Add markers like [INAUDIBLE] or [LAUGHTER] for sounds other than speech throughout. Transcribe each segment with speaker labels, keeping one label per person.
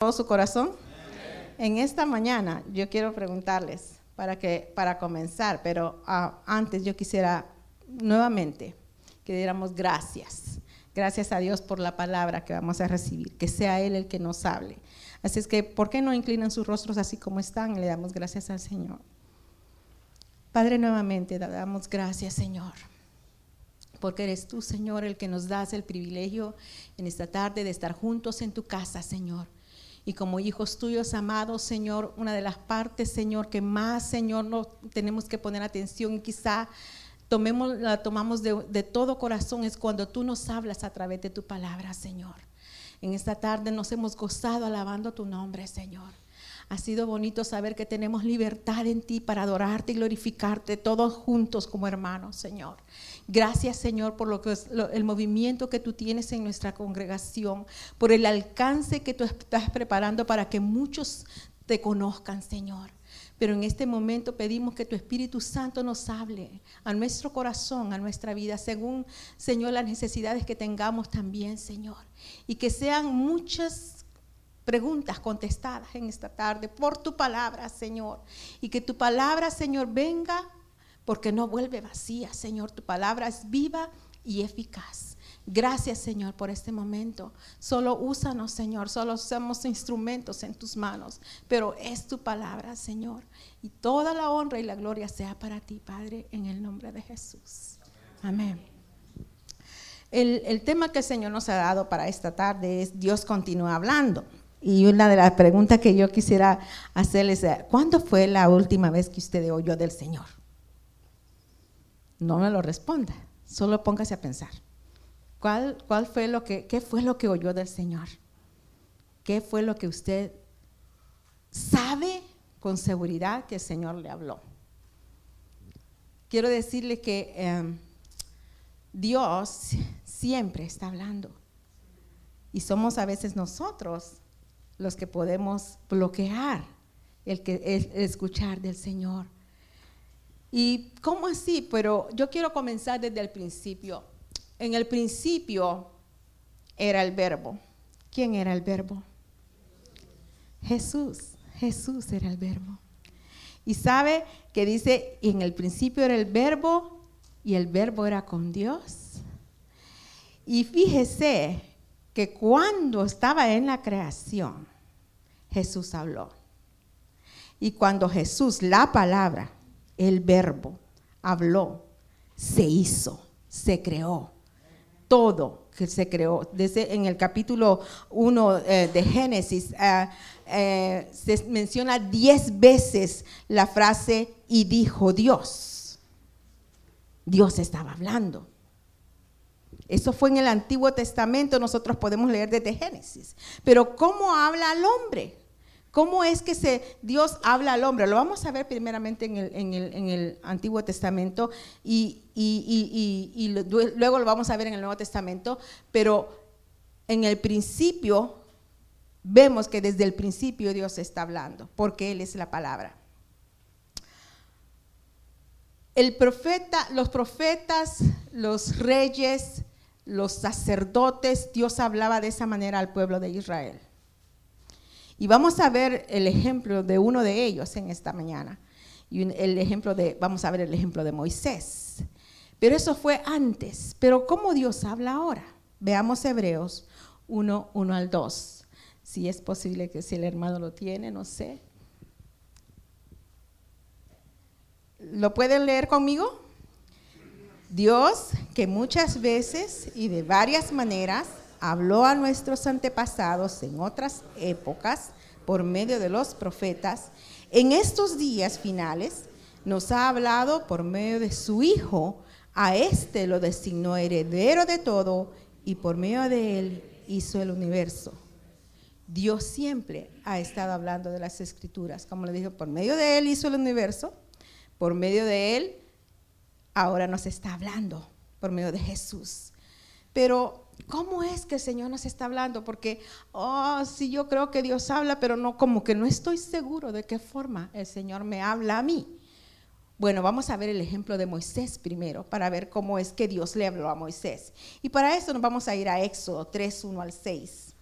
Speaker 1: todo su corazón? En esta mañana yo quiero preguntarles para que para comenzar, pero ah, antes yo quisiera nuevamente que diéramos gracias. Gracias a Dios por la palabra que vamos a recibir, que sea Él el que nos hable. Así es que, ¿por qué no inclinan sus rostros así como están le damos gracias al Señor? Padre, nuevamente damos gracias, Señor, porque eres tú, Señor, el que nos das el privilegio en esta tarde de estar juntos en tu casa, Señor y como hijos tuyos amados, Señor, una de las partes, Señor, que más, Señor, no tenemos que poner atención y quizá tomemos, la tomamos de, de todo corazón es cuando tú nos hablas a través de tu palabra, Señor. En esta tarde nos hemos gozado alabando tu nombre, Señor. Ha sido bonito saber que tenemos libertad en ti para adorarte y glorificarte todos juntos como hermanos, Señor. Gracias, Señor, por lo que es, el movimiento que tú tienes en nuestra congregación, por el alcance que tú estás preparando para que muchos te conozcan, Señor. Pero en este momento pedimos que tu Espíritu Santo nos hable a nuestro corazón, a nuestra vida, según, Señor, las necesidades que tengamos también, Señor. Y que sean muchas preguntas contestadas en esta tarde por tu palabra, Señor. Y que tu palabra, Señor, venga porque no vuelve vacía, Señor. Tu palabra es viva y eficaz. Gracias, Señor, por este momento. Solo úsanos, Señor. Solo somos instrumentos en tus manos. Pero es tu palabra, Señor. Y toda la honra y la gloria sea para ti, Padre, en el nombre de Jesús. Amén. El, el tema que el Señor nos ha dado para esta tarde es Dios continúa hablando. Y una de las preguntas que yo quisiera hacerles es, ¿cuándo fue la última vez que usted oyó del Señor? No me lo responda, solo póngase a pensar. ¿Cuál, cuál fue lo que, ¿Qué fue lo que oyó del Señor? ¿Qué fue lo que usted sabe con seguridad que el Señor le habló? Quiero decirle que em, Dios siempre está hablando. Y somos a veces nosotros los que podemos bloquear el, que, escuchar del Señor. ¿Y cómo así? Pero yo quiero comenzar desde el principio. En el principio era el verbo. ¿Quién era el verbo? Jesús. Jesús era el verbo. Y sabe que dice, en el principio era el verbo y el verbo era con Dios. Y fíjese que cuando estaba en la creación, Jesús habló. Y cuando Jesús, la palabra, el verbo, habló, se hizo, se creó. Todo que se creó. Desde en el capítulo 1 eh, de Génesis eh, eh, se menciona diez veces la frase y dijo Dios. Dios estaba hablando. Eso fue en el Antiguo Testamento, nosotros podemos leer desde Génesis. Pero ¿cómo habla al hombre? ¿Cómo es que se, Dios habla al hombre? Lo vamos a ver primeramente en el, Antiguo Testamento y, luego lo vamos a ver en el Nuevo Testamento, pero en el principio vemos que desde el principio Dios está hablando, porque Él es la palabra. Los profetas, los reyes, los sacerdotes, Dios hablaba de esa manera al pueblo de Israel. Y vamos a ver el ejemplo de uno de ellos en esta mañana. Y el ejemplo de, vamos a ver el ejemplo de Moisés. Pero eso fue antes. Pero ¿cómo Dios habla ahora? Veamos Hebreos 1, 1 al 2. Si es posible que si el hermano lo tiene, no sé. ¿Lo pueden leer conmigo? Dios, que muchas veces y de varias maneras habló a nuestros antepasados en otras épocas por medio de los profetas, en estos días finales nos ha hablado por medio de su Hijo, a éste lo designó heredero de todo y por medio de él hizo el universo. Dios siempre ha estado hablando de las escrituras, como le dije, por medio de él hizo el universo, por medio de él ahora nos está hablando, por medio de Jesús. Pero ¿Cómo es que el Señor nos está hablando? Porque, oh, sí, yo creo que Dios habla, pero no, como que no estoy seguro de qué forma el Señor me habla a mí. Bueno, vamos a ver el ejemplo de Moisés primero, para ver cómo es que Dios le habló a Moisés. Y para eso nos vamos a ir a Éxodo 3, 1 al 6.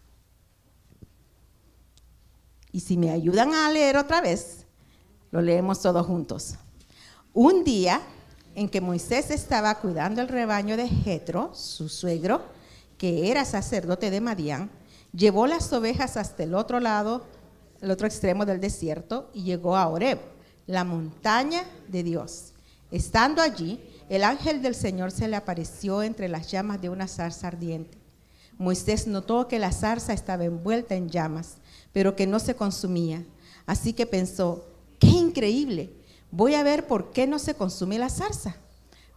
Speaker 1: Y si me ayudan a leer otra vez, lo leemos todos juntos. Un día en que Moisés estaba cuidando el rebaño de Jetro, su suegro, que era sacerdote de Madián, llevó las ovejas hasta el otro lado, el otro extremo del desierto, y llegó a Oreb, la montaña de Dios. Estando allí, el ángel del Señor se le apareció entre las llamas de una zarza ardiente. Moisés notó que la zarza estaba envuelta en llamas, pero que no se consumía. Así que pensó, qué increíble, voy a ver por qué no se consume la zarza.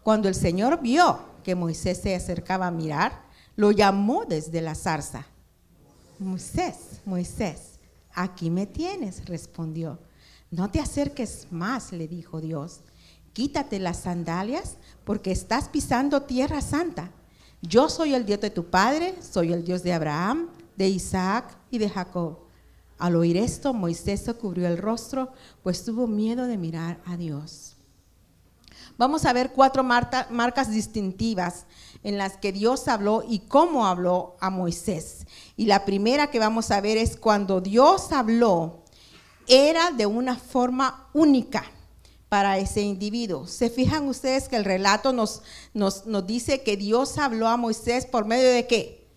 Speaker 1: Cuando el Señor vio que Moisés se acercaba a mirar, lo llamó desde la zarza. Moisés, Moisés, aquí me tienes, respondió. No te acerques más, le dijo Dios. Quítate las sandalias porque estás pisando tierra santa. Yo soy el Dios de tu padre, soy el Dios de Abraham, de Isaac y de Jacob. Al oír esto, Moisés se cubrió el rostro, pues tuvo miedo de mirar a Dios. Vamos a ver cuatro marcas distintivas en las que Dios habló y cómo habló a Moisés. Y la primera que vamos a ver es cuando Dios habló, era de una forma única para ese individuo. ¿Se fijan ustedes que el relato nos, nos, nos dice que Dios habló a Moisés por medio de qué?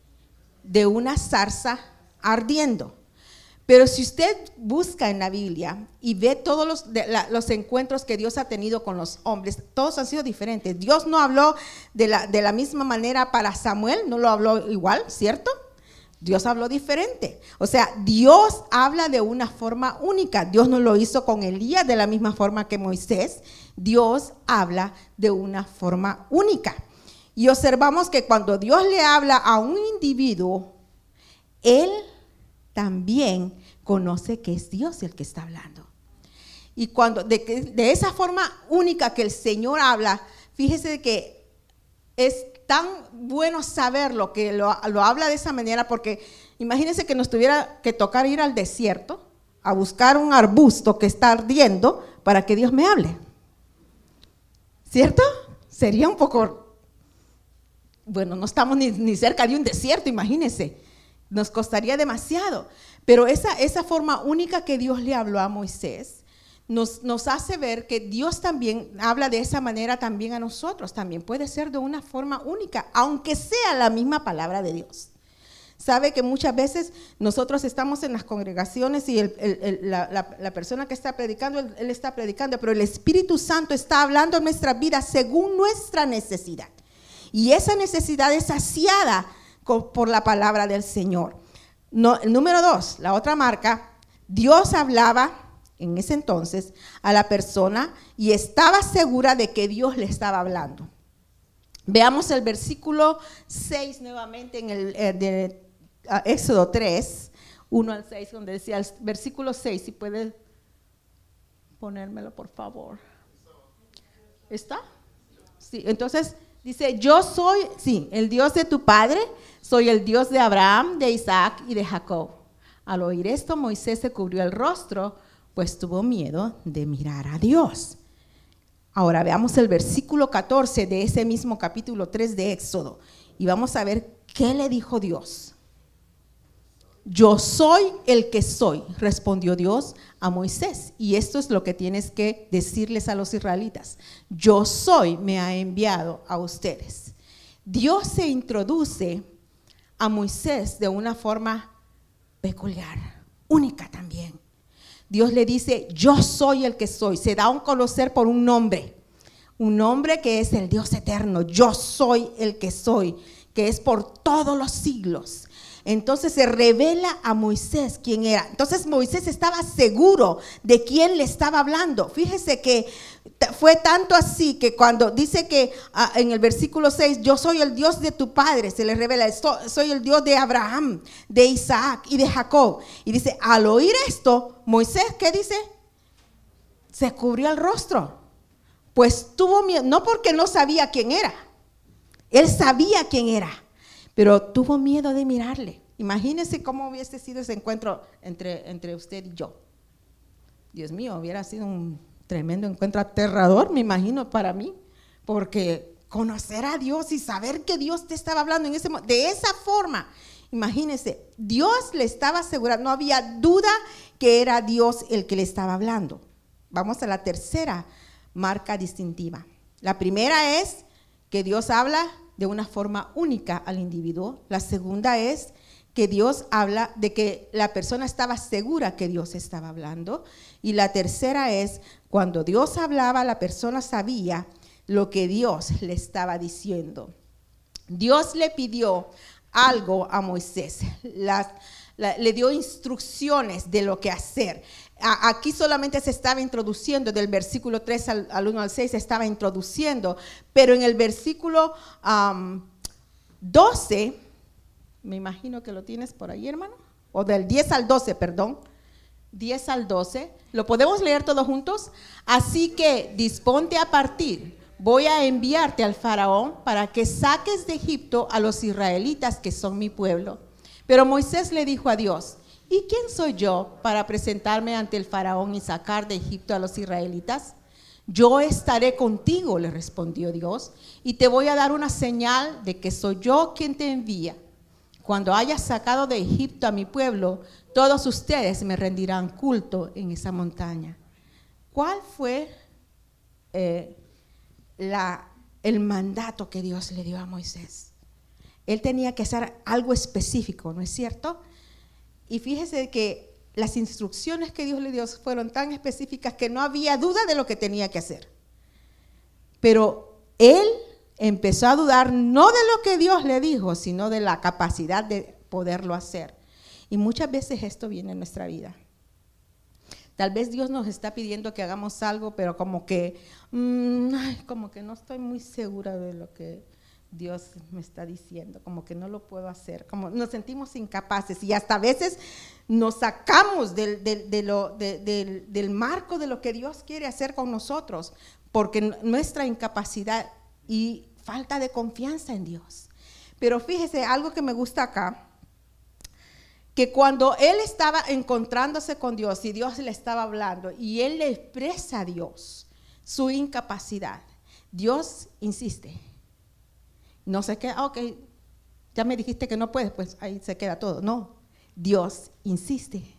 Speaker 1: De una zarza ardiendo. Pero si usted busca en la Biblia y ve todos los, los, encuentros que Dios ha tenido con los hombres, todos han sido diferentes. Dios no habló de la, de la misma manera para Samuel, no lo habló igual, ¿cierto? Dios habló diferente. O sea, Dios habla de una forma única. Dios no lo hizo con Elías de la misma forma que Moisés. Dios habla de una forma única. Y observamos que cuando Dios le habla a un individuo, Él también conoce que es Dios el que está hablando. Y cuando de, de esa forma única que el Señor habla, fíjese que es tan bueno saberlo que lo, lo habla de esa manera porque imagínense que nos tuviera que tocar ir al desierto a buscar un arbusto que está ardiendo para que Dios me hable. ¿Cierto? Sería un poco, bueno, no estamos ni, ni cerca de un desierto, imagínense nos costaría demasiado. Pero esa, esa forma única que Dios le habló a Moisés nos, nos hace ver que Dios también habla de esa manera también a nosotros. También puede ser de una forma única, aunque sea la misma palabra de Dios. Sabe que muchas veces nosotros estamos en las congregaciones y la, persona que está predicando, él, está predicando, pero el Espíritu Santo está hablando en nuestra vida según nuestra necesidad. Y esa necesidad es saciada por la palabra del Señor. número dos, la otra marca, Dios hablaba en ese entonces a la persona y estaba segura de que Dios le estaba hablando. Veamos el versículo 6 nuevamente en el eh, ah, Éxodo 3, 1 al 6, donde decía el versículo 6, si puede ponérmelo por favor. ¿Está? Sí, entonces dice, yo soy, sí, el Dios de tu padre, soy el Dios de Abraham, de Isaac y de Jacob. Al oír esto, Moisés se cubrió el rostro, pues tuvo miedo de mirar a Dios. Ahora veamos el versículo 14 de ese mismo capítulo 3 de Éxodo y vamos a ver qué le dijo Dios. Yo soy el que soy, respondió Dios a Moisés. Y esto es lo que tienes que decirles a los israelitas. Yo soy, me ha enviado a ustedes. Dios se introduce a Moisés de una forma peculiar, única también. Dios le dice, yo soy el que soy. Se da a conocer por un nombre, un nombre que es el Dios eterno. Yo soy el que soy, que es por todos los siglos. Entonces se revela a Moisés quién era. Entonces Moisés estaba seguro de quién le estaba hablando. Fíjese que fue tanto así que cuando dice que ah, en el versículo 6, yo soy el Dios de tu padre, se le revela, soy el Dios de Abraham, de Isaac y de Jacob. Y dice, al oír esto, Moisés, ¿qué dice? Se cubrió el rostro. Pues tuvo miedo, no porque no sabía quién era, él sabía quién era pero tuvo miedo de mirarle. Imagínese cómo hubiese sido ese encuentro entre, entre usted y yo. Dios mío, hubiera sido un tremendo encuentro aterrador, me imagino, para mí, porque conocer a Dios y saber que Dios te estaba hablando de esa forma. Imagínense, Dios le estaba asegurando, no había duda que era Dios el que le estaba hablando. Vamos a la tercera marca distintiva. La primera es que Dios habla de una forma única al individuo. La segunda es que Dios habla de que la persona estaba segura que Dios estaba hablando. Y la tercera es cuando Dios hablaba, la persona sabía lo que Dios le estaba diciendo. Dios le pidió algo a Moisés, le dio instrucciones de lo que hacer. Aquí solamente se estaba introduciendo, del versículo 3 al, 1 al 6 se estaba introduciendo, pero en el versículo 12 me imagino que lo tienes por ahí, hermano. O del 10 al 12, perdón. 10 al 12. ¿Lo podemos leer todos juntos? Así que disponte a partir. Voy a enviarte al faraón para que saques de Egipto a los israelitas que son mi pueblo. Pero Moisés le dijo a Dios, ¿y quién soy yo para presentarme ante el faraón y sacar de Egipto a los israelitas? Yo estaré contigo, le respondió Dios, y te voy a dar una señal de que soy yo quien te envía. Cuando haya sacado de Egipto a mi pueblo, todos ustedes me rendirán culto en esa montaña. ¿Cuál fue eh, el mandato que Dios le dio a Moisés? Él tenía que hacer algo específico, ¿no es cierto? Y fíjese que las instrucciones que Dios le dio fueron tan específicas que no había duda de lo que tenía que hacer. Pero él empezó a dudar no de lo que Dios le dijo, sino de la capacidad de poderlo hacer. Y muchas veces esto viene en nuestra vida. Tal vez Dios nos está pidiendo que hagamos algo, pero como que, mm, como que no estoy muy segura de lo que Dios me está diciendo, como que no lo puedo hacer, como nos sentimos incapaces y hasta a veces nos sacamos del, del marco de lo que Dios quiere hacer con nosotros, porque nuestra incapacidad y falta de confianza en Dios. Pero fíjese, algo que me gusta acá, que cuando él estaba encontrándose con Dios y Dios le estaba hablando y él le expresa a Dios su incapacidad, Dios insiste. No se queda, ok, ya me dijiste que no puedes, pues ahí se queda todo. No, Dios insiste.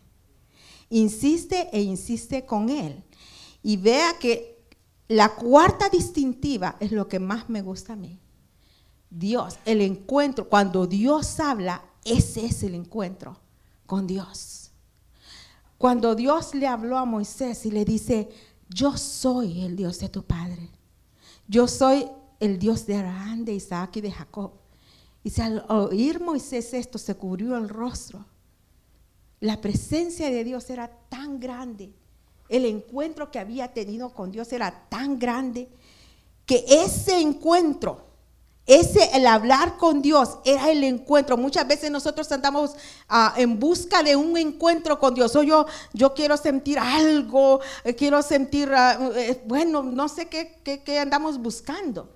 Speaker 1: Insiste e insiste con él. Y vea que la cuarta distintiva es lo que más me gusta a mí. Dios, el encuentro, cuando Dios habla, ese es el encuentro con Dios. Cuando Dios le habló a Moisés y le dice, yo soy el Dios de tu padre. Yo soy el Dios de Abraham, de Isaac y de Jacob. Y si al oír Moisés esto se cubrió el rostro. La presencia de Dios era tan grande el encuentro que había tenido con Dios era tan grande que ese encuentro, ese el hablar con Dios era el encuentro. Muchas veces nosotros andamos ah, en busca de un encuentro con Dios. O yo, yo quiero sentir algo, eh, quiero sentir, ah, eh, bueno, no sé qué, qué andamos buscando.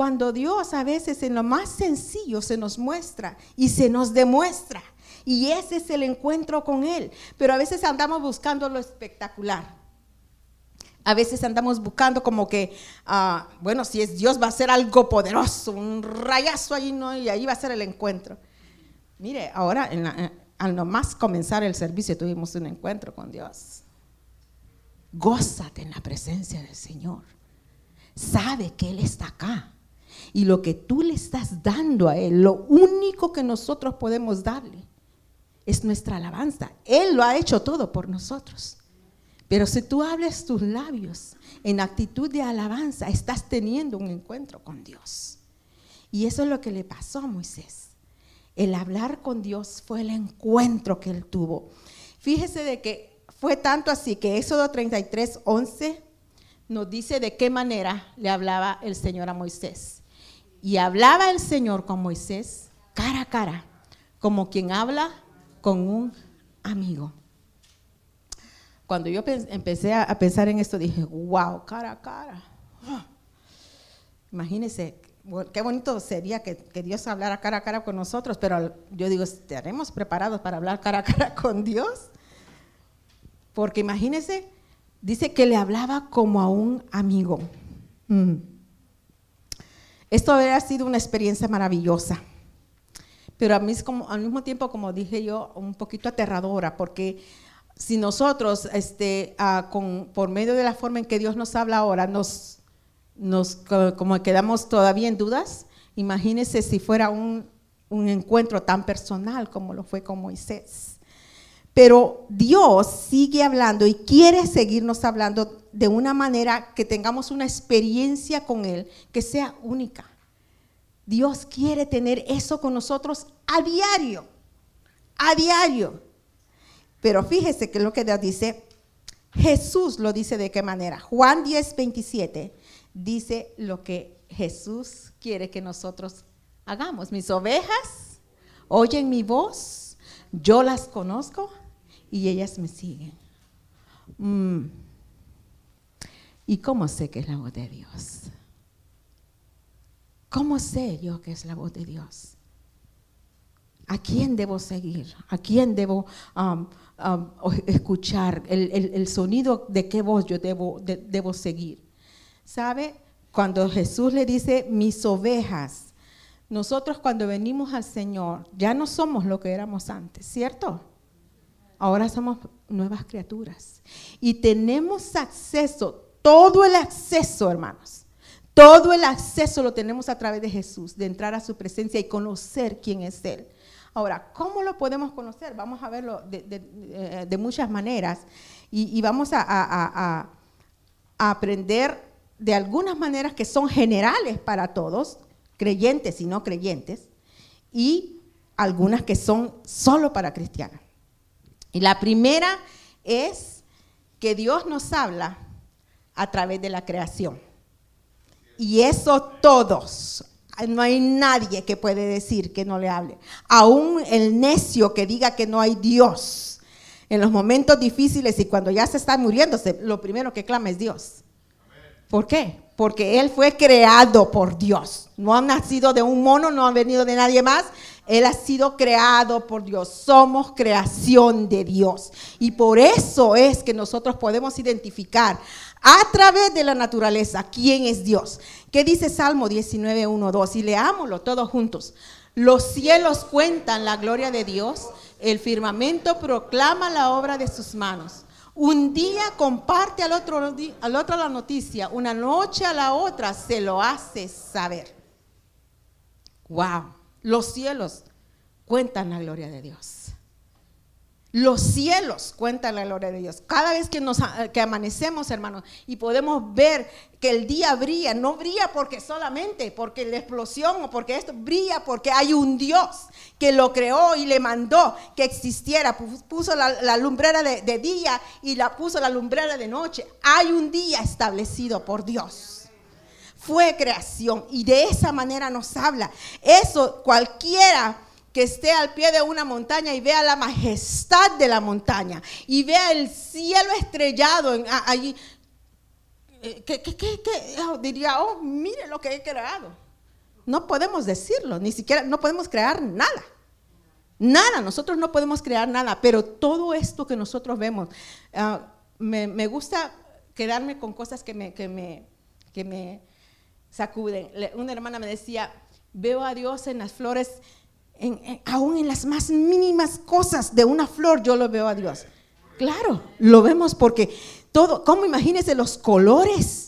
Speaker 1: Cuando Dios a veces en lo más sencillo se nos muestra y se nos demuestra. Y ese es el encuentro con Él. Pero a veces andamos buscando lo espectacular. A veces andamos buscando como que, ah, bueno, si es Dios va a ser algo poderoso, un rayazo ahí, ¿no? Y ahí va a ser el encuentro. Mire, ahora en al nomás comenzar el servicio tuvimos un encuentro con Dios. Gózate en la presencia del Señor. Sabe que Él está acá. Y lo que tú le estás dando a Él, lo único que nosotros podemos darle, es nuestra alabanza. Él lo ha hecho todo por nosotros. Pero si tú hables tus labios en actitud de alabanza, estás teniendo un encuentro con Dios. Y eso es lo que le pasó a Moisés. El hablar con Dios fue el encuentro que él tuvo. Fíjese de que fue tanto así que Éxodo 33, 11 nos dice de qué manera le hablaba el Señor a Moisés. Y hablaba el Señor con Moisés cara a cara, como quien habla con un amigo. Cuando yo empecé a pensar en esto, dije, wow, cara a cara. Imagínense, qué bonito sería que, Dios hablara cara a cara con nosotros, pero yo digo, ¿estaremos preparados para hablar cara a cara [LAUGHS] con Dios? Porque imagínense, dice que le hablaba como a un amigo. Mm. Esto habría sido una experiencia maravillosa. pero a mí como, al mismo tiempo, como dije yo, un poquito aterradora, porque si nosotros, este, ah, con, por medio de la forma en que Dios nos habla ahora, nos, nos como quedamos todavía en dudas, imagínese si fuera un, un encuentro tan personal como lo fue con Moisés. Pero Dios sigue hablando y quiere seguirnos hablando de una manera que tengamos una experiencia con Él que sea única. Dios quiere tener eso con nosotros a diario, a diario. Pero fíjese que lo que Dios dice, Jesús lo dice de qué manera. Juan 10, 27 dice lo que Jesús quiere que nosotros hagamos. Mis ovejas oyen mi voz, yo las conozco y ellas me siguen. Mm. ¿Y cómo sé que es la voz de Dios? ¿Cómo sé yo que es la voz de Dios? ¿A quién debo seguir? ¿A quién debo um, um, escuchar? El, sonido de qué voz yo debo, debo seguir. ¿Sabe? Cuando Jesús le dice, mis ovejas, nosotros cuando venimos al Señor ya no somos lo que éramos antes, ¿cierto? Ahora somos nuevas criaturas. Y tenemos acceso, todo el acceso, hermanos. Todo el acceso lo tenemos a través de Jesús, de entrar a su presencia y conocer quién es Él. Ahora, ¿cómo lo podemos conocer? Vamos a verlo de, muchas maneras y, vamos a, aprender de algunas maneras que son generales para todos, creyentes y no creyentes, y algunas que son solo para cristianos. Y la primera es que Dios nos habla a través de la creación. Y eso todos. No hay nadie que puede decir que no le hable. Aún el necio que diga que no hay Dios. En los momentos difíciles y cuando ya se está muriéndose, lo primero que clama es Dios. ¿Por qué? Porque Él fue creado por Dios. No ha nacido de un mono, no ha venido de nadie más. Él ha sido creado por Dios. Somos creación de Dios. Y por eso es que nosotros podemos identificar a través de la naturaleza quién es Dios. ¿Qué dice Salmo 19, 1, 2? Y leámoslo todos juntos. Los cielos cuentan la gloria de Dios, el firmamento proclama la obra de sus manos. Un día comparte al otro, al otro la noticia, una noche a la otra se lo hace saber. Wow. Los cielos cuentan la gloria de Dios. Los cielos cuentan la gloria de Dios. Cada vez que, nos, que amanecemos, hermanos, y podemos ver que el día brilla, no brilla porque solamente, porque la explosión o porque esto, brilla porque hay un Dios que lo creó y le mandó que existiera. Puso la, lumbrera de día y la puso la lumbrera de noche. Hay un día establecido por Dios fue creación y de esa manera nos habla. Eso cualquiera que esté al pie de una montaña y vea la majestad de la montaña y vea el cielo estrellado allí, eh, ¿qué, oh, diría, oh, mire lo que he creado. No podemos decirlo, ni siquiera, no podemos crear nada. Nada, nosotros no podemos crear nada, pero todo esto que nosotros vemos, ah, me, gusta quedarme con cosas que me, que me, que me sacuden. Una hermana me decía, veo a Dios en las flores, aún en las más mínimas cosas de una flor, yo lo veo a Dios. Claro, lo vemos porque todo, ¿cómo imagínense los colores?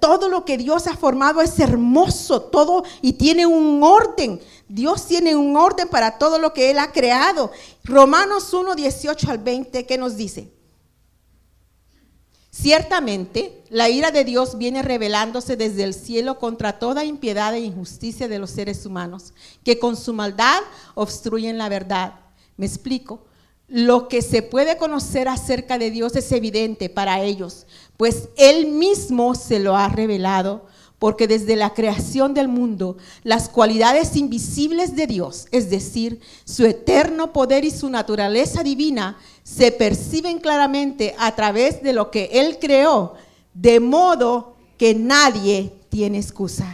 Speaker 1: todo lo que Dios ha formado es hermoso, todo y tiene un orden. Dios tiene un orden para todo lo que Él ha creado. Romanos 1, 18 al 20, ¿qué nos dice? Ciertamente, la ira de Dios viene revelándose desde el cielo contra toda impiedad e injusticia de los seres humanos, que con su maldad obstruyen la verdad. Me explico. Lo que se puede conocer acerca de Dios es evidente para ellos, pues Él mismo se lo ha revelado porque desde la creación del mundo, las cualidades invisibles de Dios, es decir, su eterno poder y su naturaleza divina, se perciben claramente a través de lo que Él creó, de modo que nadie tiene excusa.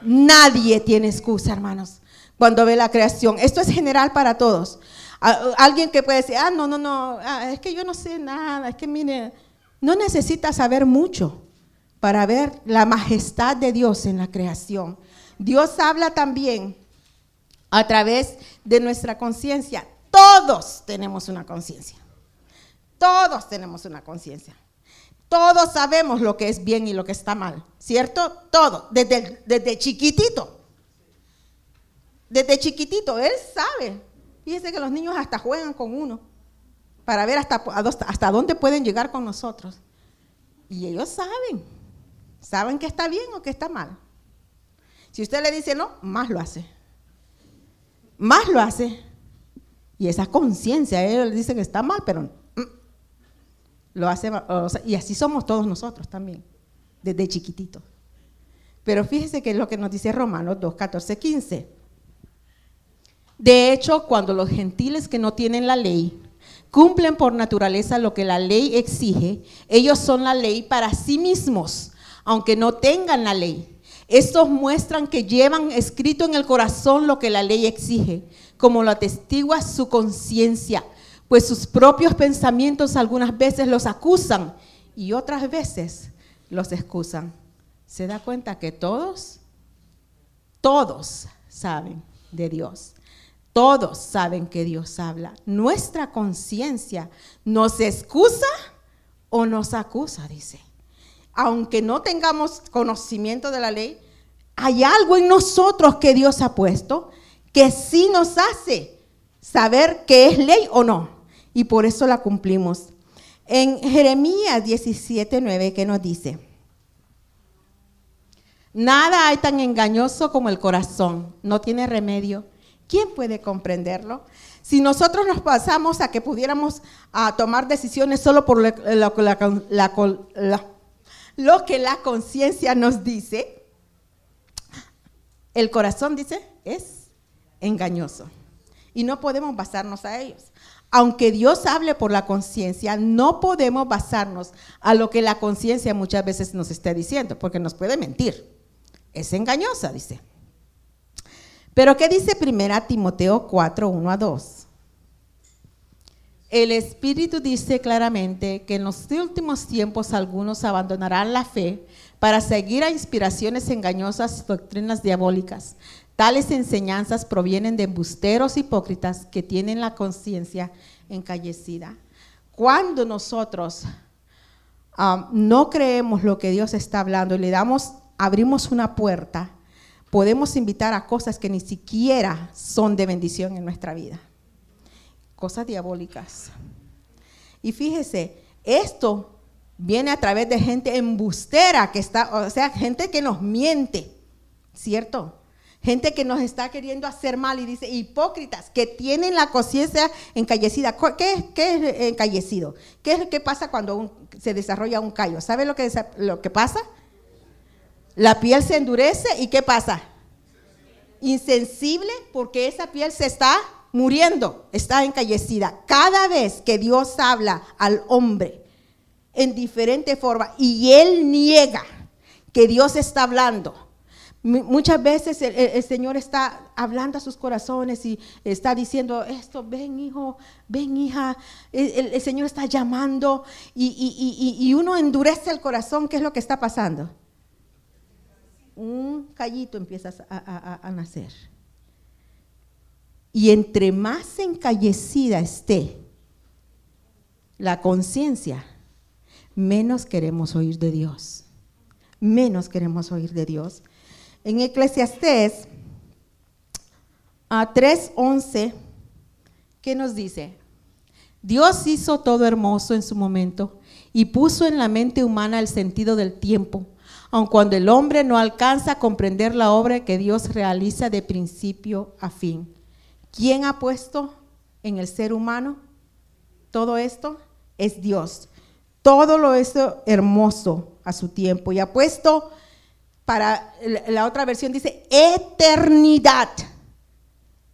Speaker 1: Nadie tiene excusa, hermanos, cuando ve la creación. Esto es general para todos. Alguien que puede decir, ah, no, no, no, ah, es que yo no sé nada, es que mire, no necesita saber mucho para ver la majestad de Dios en la creación. Dios habla también a través de nuestra conciencia. Todos tenemos una conciencia. Todos tenemos una conciencia. Todos sabemos lo que es bien y lo que está mal, ¿cierto? Todo, desde, desde chiquitito. Desde chiquitito, él sabe. Fíjese que los niños hasta juegan con uno para ver hasta, hasta dónde pueden llegar con nosotros. Y ellos saben, saben que está bien o que está mal. Si usted le dice no, más lo hace. Más lo hace. Y esa conciencia, él le dice que está mal, pero mm, lo hace. y así somos todos nosotros también, desde chiquitito. Pero fíjese que es lo que nos dice Romanos 2, 14, 15. De hecho, cuando los gentiles que no tienen la ley cumplen por naturaleza lo que la ley exige, ellos son la ley para sí mismos, aunque no tengan la ley. Estos muestran que llevan escrito en el corazón lo que la ley exige, como lo atestigua su conciencia, pues sus propios pensamientos algunas veces los acusan y otras veces los excusan. ¿Se da cuenta que todos, todos saben de Dios? Todos saben que Dios habla. Nuestra conciencia nos excusa o nos acusa, dice. Aunque no tengamos conocimiento de la ley, hay algo en nosotros que Dios ha puesto que sí nos hace saber que es ley o no. Y por eso la cumplimos. En Jeremías 17:9, ¿qué nos dice? Nada hay tan engañoso como el corazón, no tiene remedio. ¿Quién puede comprenderlo? Si nosotros nos pasamos a que pudiéramos a tomar decisiones solo por lo, lo que la conciencia nos dice, el corazón dice es engañoso. Y no podemos basarnos a ellos. Aunque Dios hable por la conciencia, no podemos basarnos a lo que la conciencia muchas veces nos esté diciendo, porque nos puede mentir. Es engañosa, dice. Pero ¿qué dice primera Timoteo 4, 1 a 2? El Espíritu dice claramente que en los últimos tiempos algunos abandonarán la fe para seguir a inspiraciones engañosas y doctrinas diabólicas. Tales enseñanzas provienen de embusteros hipócritas que tienen la conciencia encallecida. Cuando nosotros um, no creemos lo que Dios está hablando y le damos, abrimos una puerta, podemos invitar a cosas que ni siquiera son de bendición en nuestra vida. Cosas diabólicas. Y fíjese, esto viene a través de gente embustera que está, o sea, gente que nos miente, ¿cierto? Gente que nos está queriendo hacer mal y dice, hipócritas, que tienen la conciencia encallecida. ¿Qué, ¿Qué, es encallecido? ¿Qué es pasa cuando se desarrolla un callo? ¿Sabe lo que, lo que pasa? La piel se endurece y ¿qué pasa? Insensible porque esa piel se está muriendo, está encallecida. Cada vez que Dios habla al hombre en diferente forma y él niega que Dios está hablando, Muchas veces el, Señor está hablando a sus corazones y está diciendo esto, ven hijo, ven hija, el, Señor está llamando y, y, uno endurece el corazón, ¿qué es lo que está pasando? un callito empieza a, nacer. Y entre más encallecida esté la conciencia, menos queremos oír de Dios. Menos queremos oír de Dios. En Eclesiastés a 3:11, ¿qué nos dice? Dios hizo todo hermoso en su momento y puso en la mente humana el sentido del tiempo aun cuando el hombre no alcanza a comprender la obra que Dios realiza de principio a fin. ¿Quién ha puesto en el ser humano todo esto? Es Dios. Todo lo esto hermoso a su tiempo y ha puesto para la otra versión dice eternidad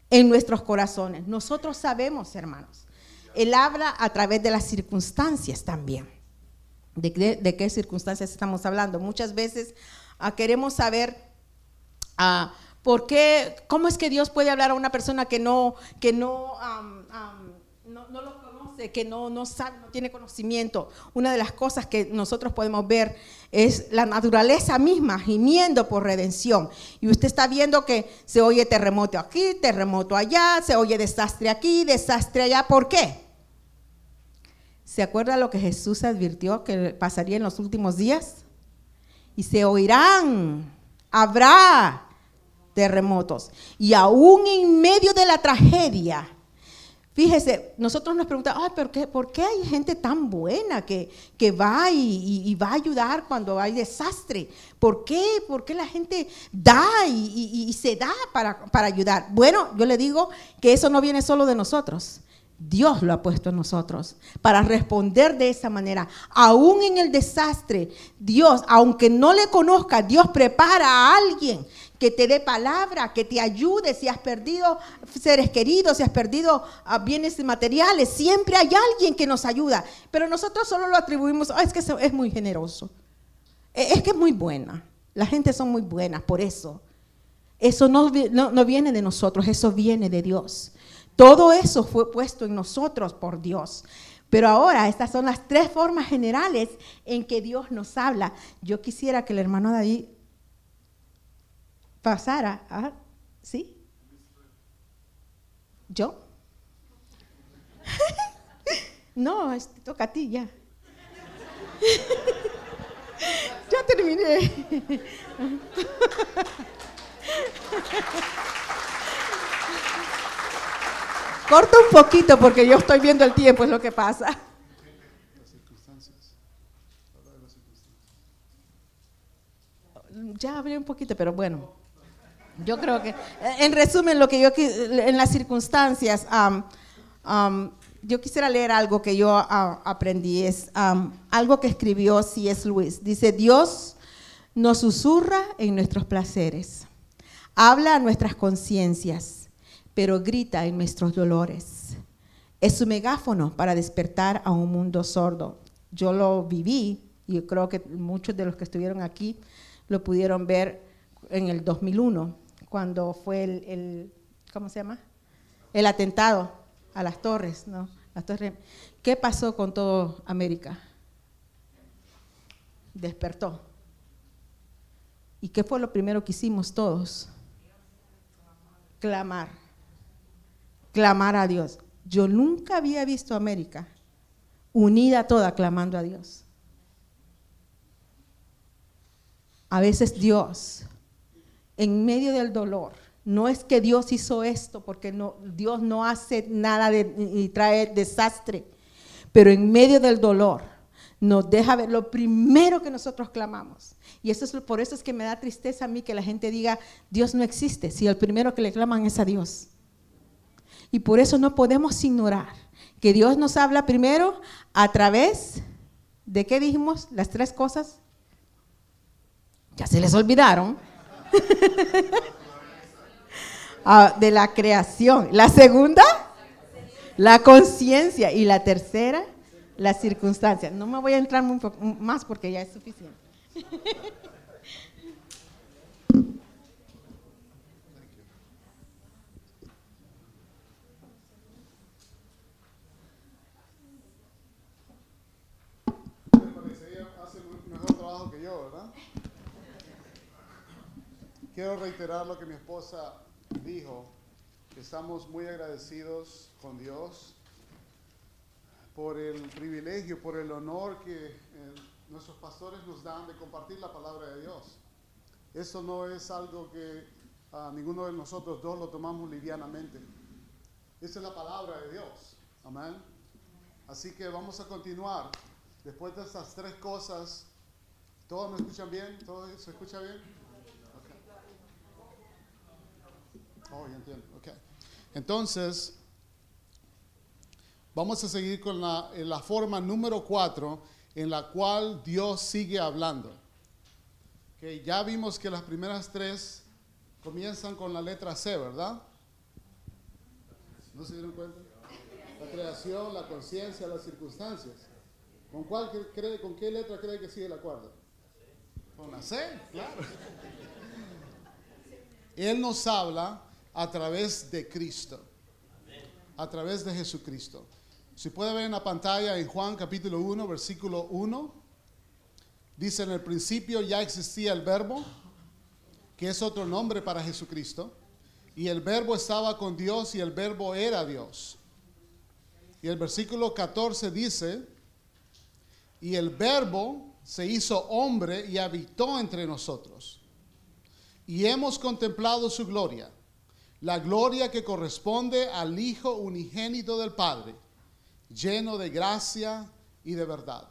Speaker 1: en nuestros corazones. Nosotros sabemos, hermanos. Él habla a través de las circunstancias también. ¿De, qué circunstancias estamos hablando? Muchas veces ah, queremos saber ah, por qué, cómo es que Dios puede hablar a una persona que no, que no, no, que no, no sabe, no tiene conocimiento, una de las cosas que nosotros podemos ver es la naturaleza misma gimiendo por redención. Y usted está viendo que se oye terremoto aquí, terremoto allá, se oye desastre aquí, desastre allá. ¿Por qué? ¿Se acuerda lo que Jesús advirtió que pasaría en los últimos días? Y se oirán, habrá terremotos. Y aún en medio de la tragedia, Fíjese, nosotros nos preguntamos, ¿pero qué, ¿por qué hay gente tan buena que, que va y, va a ayudar cuando hay desastre? ¿Por qué? ¿Por qué la gente da y, se da para, para ayudar? Bueno, yo le digo que eso no viene solo de nosotros. Dios lo ha puesto en nosotros para responder de esa manera. Aún en el desastre, Dios, aunque no le conozca, Dios prepara a alguien que te dé palabra, que te ayude si has perdido seres queridos, si has perdido ah, bienes materiales. Siempre hay alguien que nos ayuda, pero nosotros solo lo atribuimos, es que es muy generoso, e, es que es muy buena. La gente son muy buenas, por eso. Eso no, no viene de nosotros, eso viene de Dios. Todo eso fue puesto en nosotros por Dios. Pero ahora estas son las tres formas generales en que Dios nos habla. Yo quisiera que el hermano David pasara a, ¿sí? ¿Yo? [LAUGHS] no, toca a ti ya. [LAUGHS] ya terminé. [LAUGHS] Corta un poquito porque yo estoy viendo el tiempo, es lo que pasa. Ya hablé un poquito, pero bueno. Yo creo que, en resumen, lo que yo, en las circunstancias, yo quisiera leer algo que yo aprendí, es algo que escribió C.S. Lewis. Dice, Dios nos susurra en nuestros placeres, habla a nuestras conciencias, pero grita en nuestros dolores. Es su megáfono para despertar a un mundo sordo. Yo lo viví y creo que muchos de los que estuvieron aquí lo pudieron ver en el 2001 cuando fue el, ¿cómo se llama? El atentado a las torres, ¿no? Las torres. ¿Qué pasó con toda América? Despertó. ¿Y qué fue lo primero que hicimos todos? Clamar. Clamar a Dios. Yo nunca había visto América unida toda clamando a Dios. A veces Dios en medio del dolor. No es que Dios hizo esto, porque Dios no hace nada de, trae desastre, pero en medio del dolor nos deja ver lo primero que nosotros clamamos. Y eso es, por eso es que me da tristeza a mí que la gente diga, Dios no existe, si el primero que le claman es a Dios. Y por eso no podemos ignorar que Dios nos habla primero a través de qué dijimos, las tres cosas. Ya se les olvidaron Ah, de la creación. La segunda, la conciencia. Y la tercera, la circunstancia. No me voy a entrar más porque ya es suficiente. [LAUGHS]
Speaker 2: Quiero reiterar lo que mi esposa dijo, que estamos muy agradecidos con Dios por el privilegio, por el honor que eh, nuestros pastores nos dan de compartir la palabra de Dios. Eso no es algo que a ninguno de nosotros dos lo tomamos livianamente. Esa es la palabra de Dios. Amén. Así que vamos a continuar. Después de estas tres cosas, ¿todos me escuchan bien? ¿Todo se escucha bien? Oh. Okay. Entonces, vamos a seguir con la, forma número cuatro en la cual Dios sigue hablando. Que ya vimos que las primeras tres comienzan con la letra C, ¿verdad? ¿No se dieron cuenta? La creación, la conciencia, las circunstancias. ¿Con, cuál cree, ¿Con qué letra cree que sigue la cuarta? Con la C, claro. Él nos habla a través de Cristo, a través de Jesucristo. Si puede ver en la pantalla en Juan capítulo 1, versículo 1, dice en el principio ya existía el verbo, que es otro nombre para Jesucristo, y el verbo estaba con Dios y el verbo era Dios. Y el versículo 14 dice, y el verbo se hizo hombre y habitó entre nosotros. Y hemos contemplado su gloria, la gloria que corresponde al Hijo unigénito del Padre, lleno de gracia y de verdad.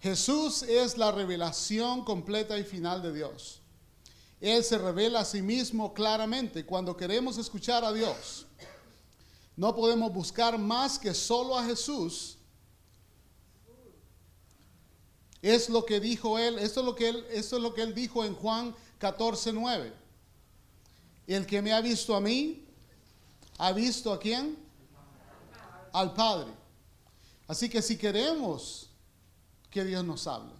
Speaker 2: Jesús es la revelación completa y final de Dios. Él se revela a sí mismo claramente cuando queremos escuchar a Dios. No podemos buscar más que solo a Jesús. Es lo que dijo él, esto es lo que él, esto es lo que él dijo en Juan 14, 9. El que me ha visto a mí, ha visto a quién? Al Padre. Así que si queremos que Dios nos hable,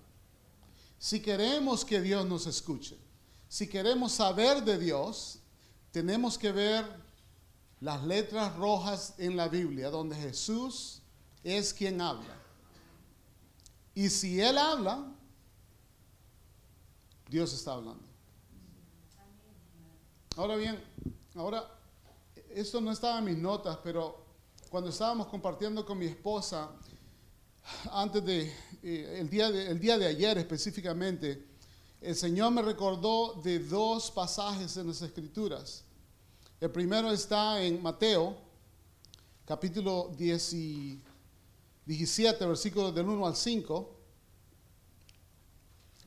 Speaker 2: si queremos que Dios nos escuche, si queremos saber de Dios, tenemos que ver las letras rojas en la Biblia, donde Jesús es quien habla. Y si Él habla, Dios está hablando. Ahora bien, ahora, esto no estaba en mis notas, pero cuando estábamos compartiendo con mi esposa, antes de, eh, el, día de el día de ayer específicamente, el Señor me recordó de dos pasajes en las Escrituras. El primero está en Mateo, capítulo 17, versículos del 1 al 5.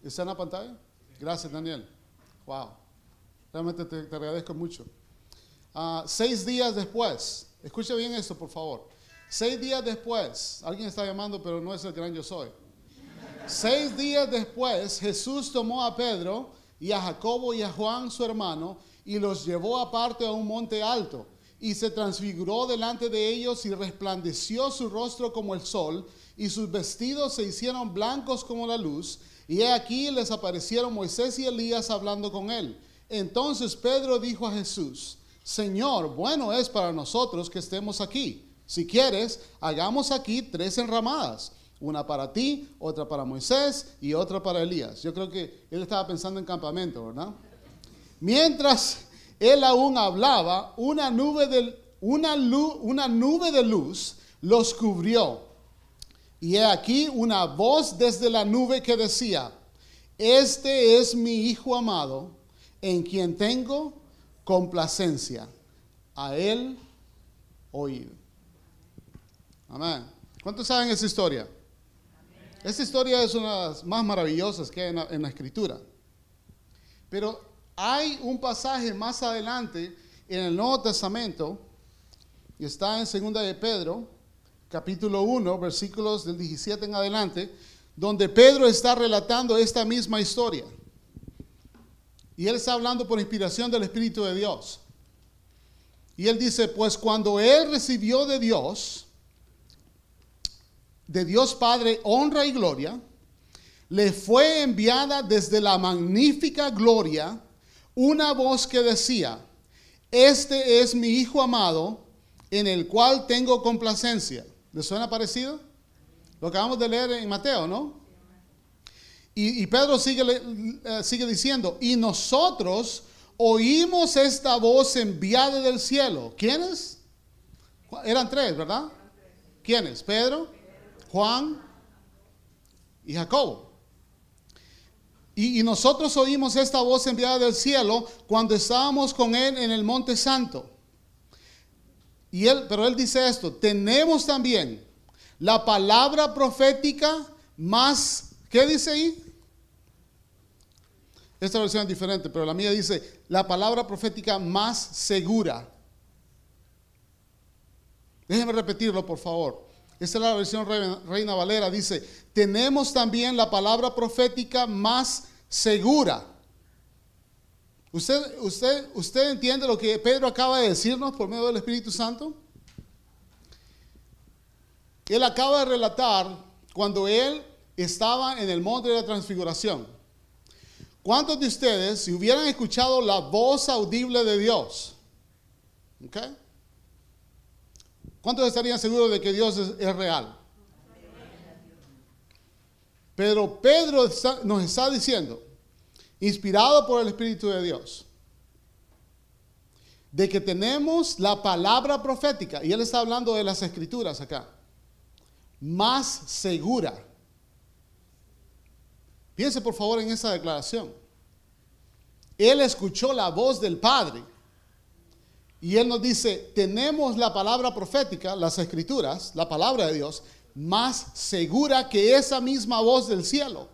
Speaker 2: ¿Está en la pantalla? Gracias, Daniel. Wow. Realmente te, agradezco mucho. Ah, seis días después, escucha bien esto, por favor. Seis días después, alguien está llamando, pero no es el gran yo soy. Seis días después, Jesús tomó a Pedro y a Jacobo y a Juan, su hermano, y los llevó aparte a un monte alto, y se transfiguró delante de ellos y resplandeció su rostro como el sol, y sus vestidos se hicieron blancos como la luz, y he aquí les aparecieron Moisés y Elías hablando con él. Entonces Pedro dijo a Jesús, Señor, bueno es para nosotros que estemos aquí. Si quieres, hagamos aquí tres enramadas una para ti, otra para Moisés y otra para Elías. Yo creo que él estaba pensando en campamento, ¿verdad? Mientras él aún hablaba, una nube de, una luz, una nube de luz los cubrió. Y he aquí una voz desde la nube que decía, este es mi Hijo amado, en quien tengo complacencia. A él oído. Amén. ¿Cuántos saben esa historia? Esta historia es una de las más maravillosas que hay en la, escritura. Pero hay un pasaje más adelante en el Nuevo Testamento, y está en Segunda de Pedro, capítulo 1, versículos del 17 en adelante, donde Pedro está relatando esta misma historia. Y él está hablando por inspiración del Espíritu de Dios. Y él dice, pues cuando él recibió de Dios, de Dios Padre honra y gloria, le fue enviada desde la magnífica gloria una voz que decía, este es mi Hijo amado, en el cual tengo complacencia. ¿Le suena parecido? Lo acabamos de leer en Mateo, ¿no? Y, Pedro sigue, eh, sigue diciendo, y nosotros oímos esta voz enviada del cielo. ¿Quiénes? Eran tres, ¿verdad? ¿Quiénes? Pedro, Juan y Jacobo. Y, nosotros oímos esta voz enviada del cielo cuando estábamos con él en el monte santo. Y él, pero él dice esto, tenemos también la palabra profética más, ¿qué dice ahí? Esta versión es diferente, pero la mía dice, la palabra profética más segura. Déjenme repetirlo, por favor. Esta es la versión Reina Valera. Dice, tenemos también la palabra profética más segura. ¿Usted, usted, ¿Usted entiende lo que Pedro acaba de decirnos por medio del Espíritu Santo? Él acaba de relatar cuando él estaba en el monte de la transfiguración. ¿Cuántos de ustedes, si hubieran escuchado la voz audible de Dios, ¿Cuántos estarían seguros de que Dios es, real? Pero Pedro nos está diciendo, inspirado por el Espíritu de Dios, de que tenemos la palabra profética, y él está hablando de las escrituras acá, más segura. Piense por favor en esa declaración. Él escuchó la voz del Padre. Y Él nos dice, tenemos la palabra profética, las escrituras, la palabra de Dios, más segura que esa misma voz del cielo.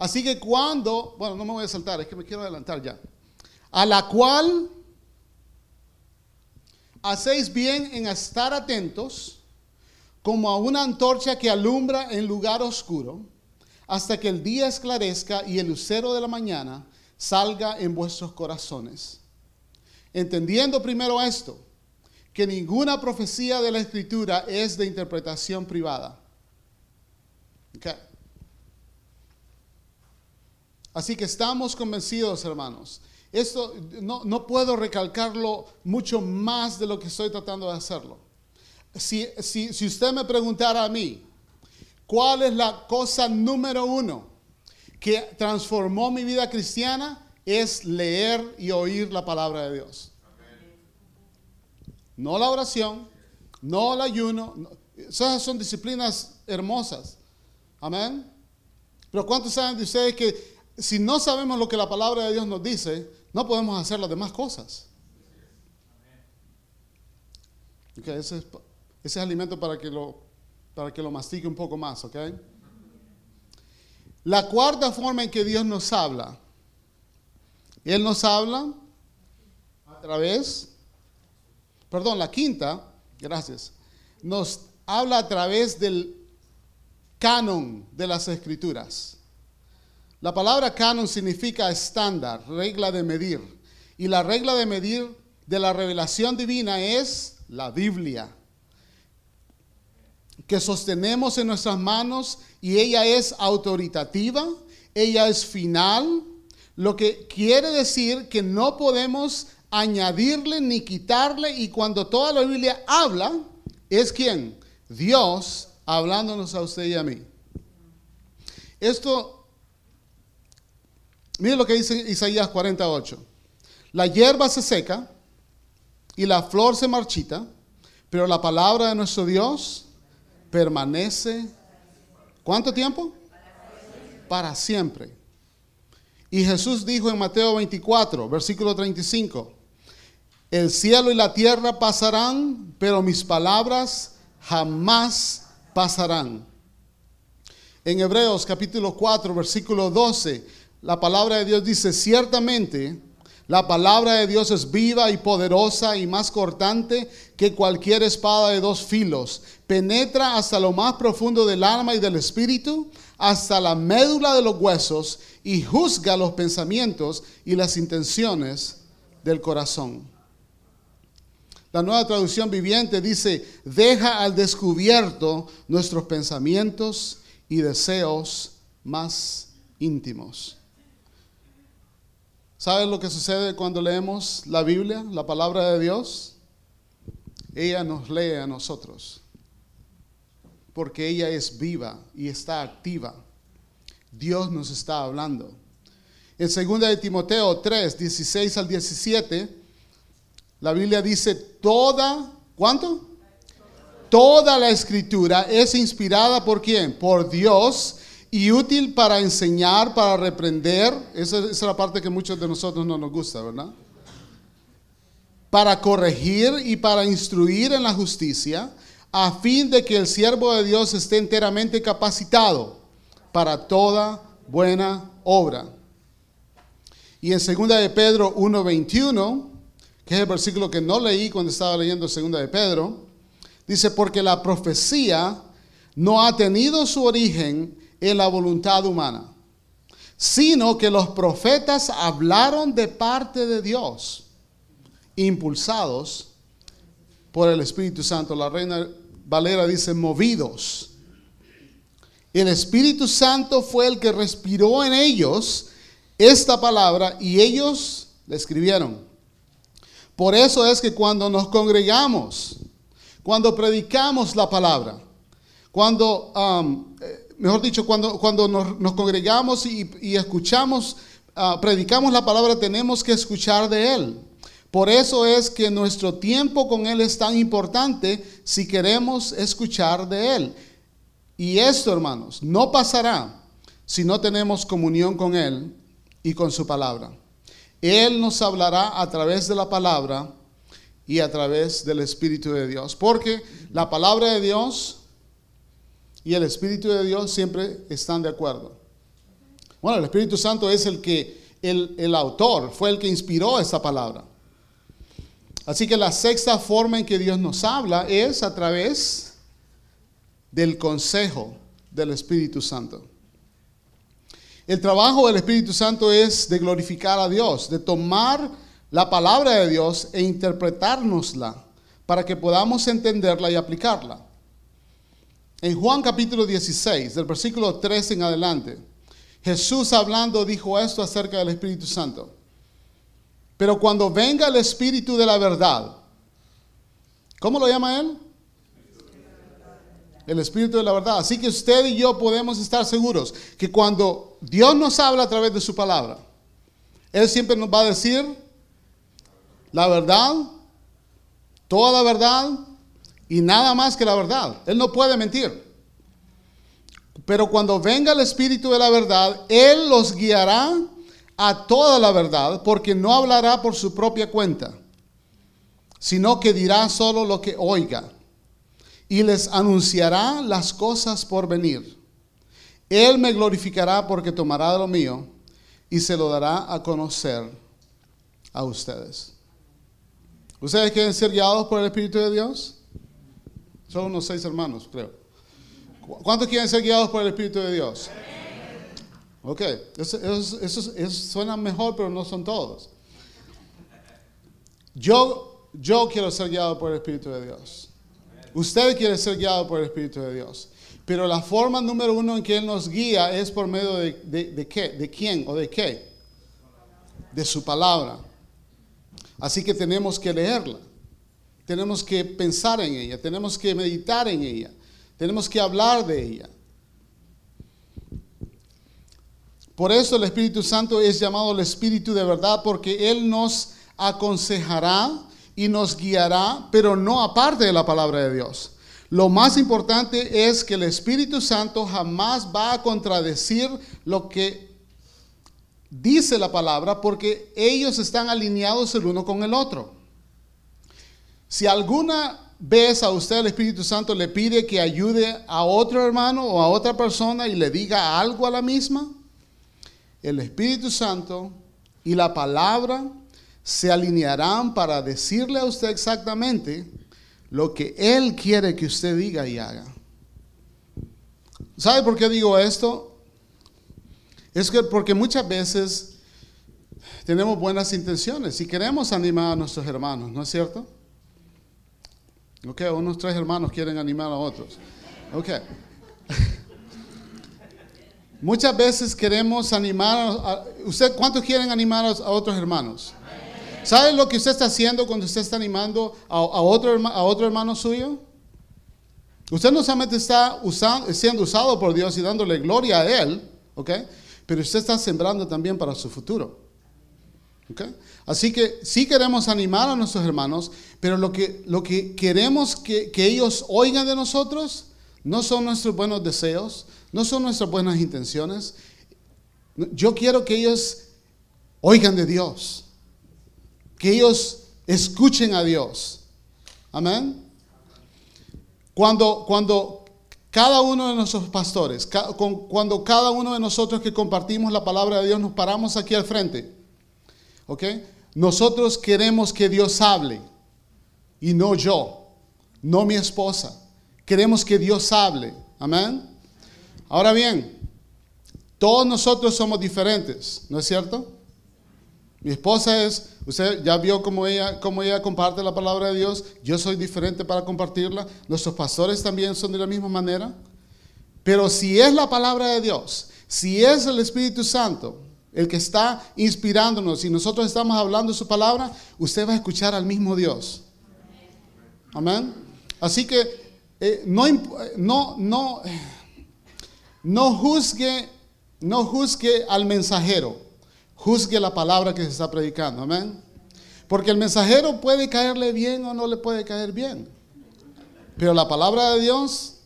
Speaker 2: Así que cuando, bueno, no me voy a saltar, es que me quiero adelantar ya. A la cual hacéis bien en estar atentos como a una antorcha que alumbra en lugar oscuro, hasta que el día esclarezca y el lucero de la mañana salga en vuestros corazones. Entendiendo primero esto, que ninguna profecía de la escritura es de interpretación privada. Ok. Así que estamos convencidos, hermanos. Esto no, no puedo recalcarlo mucho más de lo que estoy tratando de hacerlo. Si, si, si usted me preguntara a mí, ¿cuál es la cosa número uno que transformó mi vida cristiana? Es leer y oír la palabra de Dios. No la oración, no el ayuno. no- esas son disciplinas hermosas. Amén. Pero ¿cuántos saben de ustedes que si no sabemos lo que la palabra de Dios nos dice, no podemos hacer las demás cosas? Ese, es, ese es alimento para que, lo, para que lo mastique un poco más, ¿ok? La cuarta forma en que Dios nos habla, Él nos habla a través, perdón, la quinta, gracias, nos habla a través del canon de las escrituras. La palabra canon significa estándar, regla de medir. Y la regla de medir de la revelación divina es la Biblia, que sostenemos en nuestras manos y ella es autoritativa, ella es final, lo que quiere decir que no podemos añadirle ni quitarle y cuando toda la Biblia habla, es quien? Dios hablándonos a usted y a mí. Esto, mire lo que dice Isaías 48. La hierba se seca y la flor se marchita, pero la palabra de nuestro Dios permanece. ¿Cuánto tiempo? Para siempre. Y Jesús dijo en Mateo 24, versículo 35, el cielo y la tierra pasarán, pero mis palabras jamás pasarán. En Hebreos capítulo 4, versículo 12, la palabra de Dios dice, ciertamente la palabra de Dios es viva y poderosa y más cortante que cualquier espada de dos filos. Penetra hasta lo más profundo del alma y del espíritu, hasta la médula de los huesos y juzga los pensamientos y las intenciones del corazón. La nueva traducción viviente dice, deja al descubierto nuestros pensamientos y deseos más íntimos. ¿Sabes lo que sucede cuando leemos la Biblia, la palabra de Dios? Ella nos lee a nosotros, porque ella es viva y está activa. Dios nos está hablando. En 2 de Timoteo 3, 16 al 17, la Biblia dice, toda, ¿cuánto? Toda la escritura es inspirada por quién? Por Dios y útil para enseñar, para reprender. Esa, es la parte que muchos de nosotros no nos gusta, ¿verdad? Para corregir y para instruir en la justicia, a fin de que el siervo de Dios esté enteramente capacitado para toda buena obra. Y en 2 de Pedro 1:21, que es el versículo que no leí cuando estaba leyendo 2 de Pedro, dice, porque la profecía no ha tenido su origen en la voluntad humana, sino que los profetas hablaron de parte de Dios, impulsados por el Espíritu Santo. La reina Valera dice, movidos. El Espíritu Santo fue el que respiró en ellos esta palabra y ellos la escribieron. Por eso es que cuando nos congregamos, cuando predicamos la palabra, cuando, eh, mejor dicho, cuando, cuando nos, congregamos y, escuchamos, uh, predicamos la palabra, tenemos que escuchar de Él. Por eso es que nuestro tiempo con Él es tan importante si queremos escuchar de Él. Y esto, hermanos, no pasará si no tenemos comunión con Él y con su palabra. Él nos hablará a través de la palabra y a través del Espíritu de Dios. Porque la palabra de Dios y el Espíritu de Dios siempre están de acuerdo. Bueno, el Espíritu Santo es el que, el, el autor, fue el que inspiró esta palabra. Así que la sexta forma en que Dios nos habla es a través del consejo del Espíritu Santo. El trabajo del Espíritu Santo es de glorificar a Dios, de tomar la palabra de Dios e interpretárnosla para que podamos entenderla y aplicarla. En Juan capítulo 16, del versículo 3 en adelante, Jesús hablando dijo esto acerca del Espíritu Santo. Pero cuando venga el Espíritu de la verdad, ¿cómo lo llama él? el Espíritu de la verdad. Así que usted y yo podemos estar seguros que cuando Dios nos habla a través de su palabra, Él siempre nos va a decir la verdad, toda la verdad y nada más que la verdad. Él no puede mentir. Pero cuando venga el Espíritu de la verdad, Él los guiará a toda la verdad, porque no hablará por su propia cuenta, sino que dirá solo lo que oiga y les anunciará las cosas por venir. Él me glorificará porque tomará de lo mío y se lo dará a conocer a ustedes. ¿Ustedes quieren ser guiados por el Espíritu de Dios? Son unos seis hermanos, creo. ¿Cuántos quieren ser guiados por el Espíritu de Dios? Ok, eso, suena mejor, pero no son todos. Yo, yo quiero ser guiado por el Espíritu de Dios. Usted quiere ser guiado por el Espíritu de Dios. Pero la forma número uno en que Él nos guía es por medio de, de, qué, de quién o de qué. De su palabra. Así que tenemos que leerla. Tenemos que pensar en ella. Tenemos que meditar en ella. Tenemos que hablar de ella. Por eso el Espíritu Santo es llamado el Espíritu de verdad porque Él nos aconsejará y nos guiará, pero no aparte de la palabra de Dios. Lo más importante es que el Espíritu Santo jamás va a contradecir lo que dice la palabra porque ellos están alineados el uno con el otro. Si alguna vez a usted el Espíritu Santo le pide que ayude a otro hermano o a otra persona y le diga algo a la misma, el Espíritu Santo y la palabra se alinearán para decirle a usted exactamente lo que Él quiere que usted diga y haga. ¿Sabe por qué digo esto? Es que porque muchas veces tenemos buenas intenciones y queremos animar a nuestros hermanos, ¿no es cierto? Ok, unos tres hermanos quieren animar a otros. Ok. [LAUGHS] Muchas veces queremos animar a... ¿Usted cuántos quieren animar a otros hermanos? ¿Sabe lo que usted está haciendo cuando usted está animando a, otro, a otro hermano suyo? Usted no solamente está siendo usado por Dios y dándole gloria a Él, ¿ok? Pero usted está sembrando también para su futuro. ¿Ok? Así que sí queremos animar a nuestros hermanos, pero lo que, lo que queremos que, que ellos oigan de nosotros no son nuestros buenos deseos, no son nuestras buenas intenciones. Yo quiero que ellos oigan de Dios que ellos escuchen a Dios. Amén. Cuando, cuando cada uno de nuestros pastores, cuando cada uno de nosotros que compartimos la palabra de Dios nos paramos aquí al frente, ¿ok? Nosotros queremos que Dios hable y no yo, no mi esposa. Queremos que Dios hable. Amén. Ahora bien, todos nosotros somos diferentes, ¿no es cierto? Mi esposa es, usted ya vio cómo ella, cómo ella comparte la palabra de Dios. Yo soy diferente para compartirla. Nuestros pastores también son de la misma manera. Pero si es la palabra de Dios, si es el Espíritu Santo el que está inspirándonos, y nosotros estamos hablando su palabra, usted va a escuchar al mismo Dios. Amén. Así que eh, no, no, no, no juzgue, no juzgue al mensajero, juzgue la palabra que se está predicando. Amén. Porque el mensajero puede caerle bien o no le puede caer bien. Pero la palabra de Dios,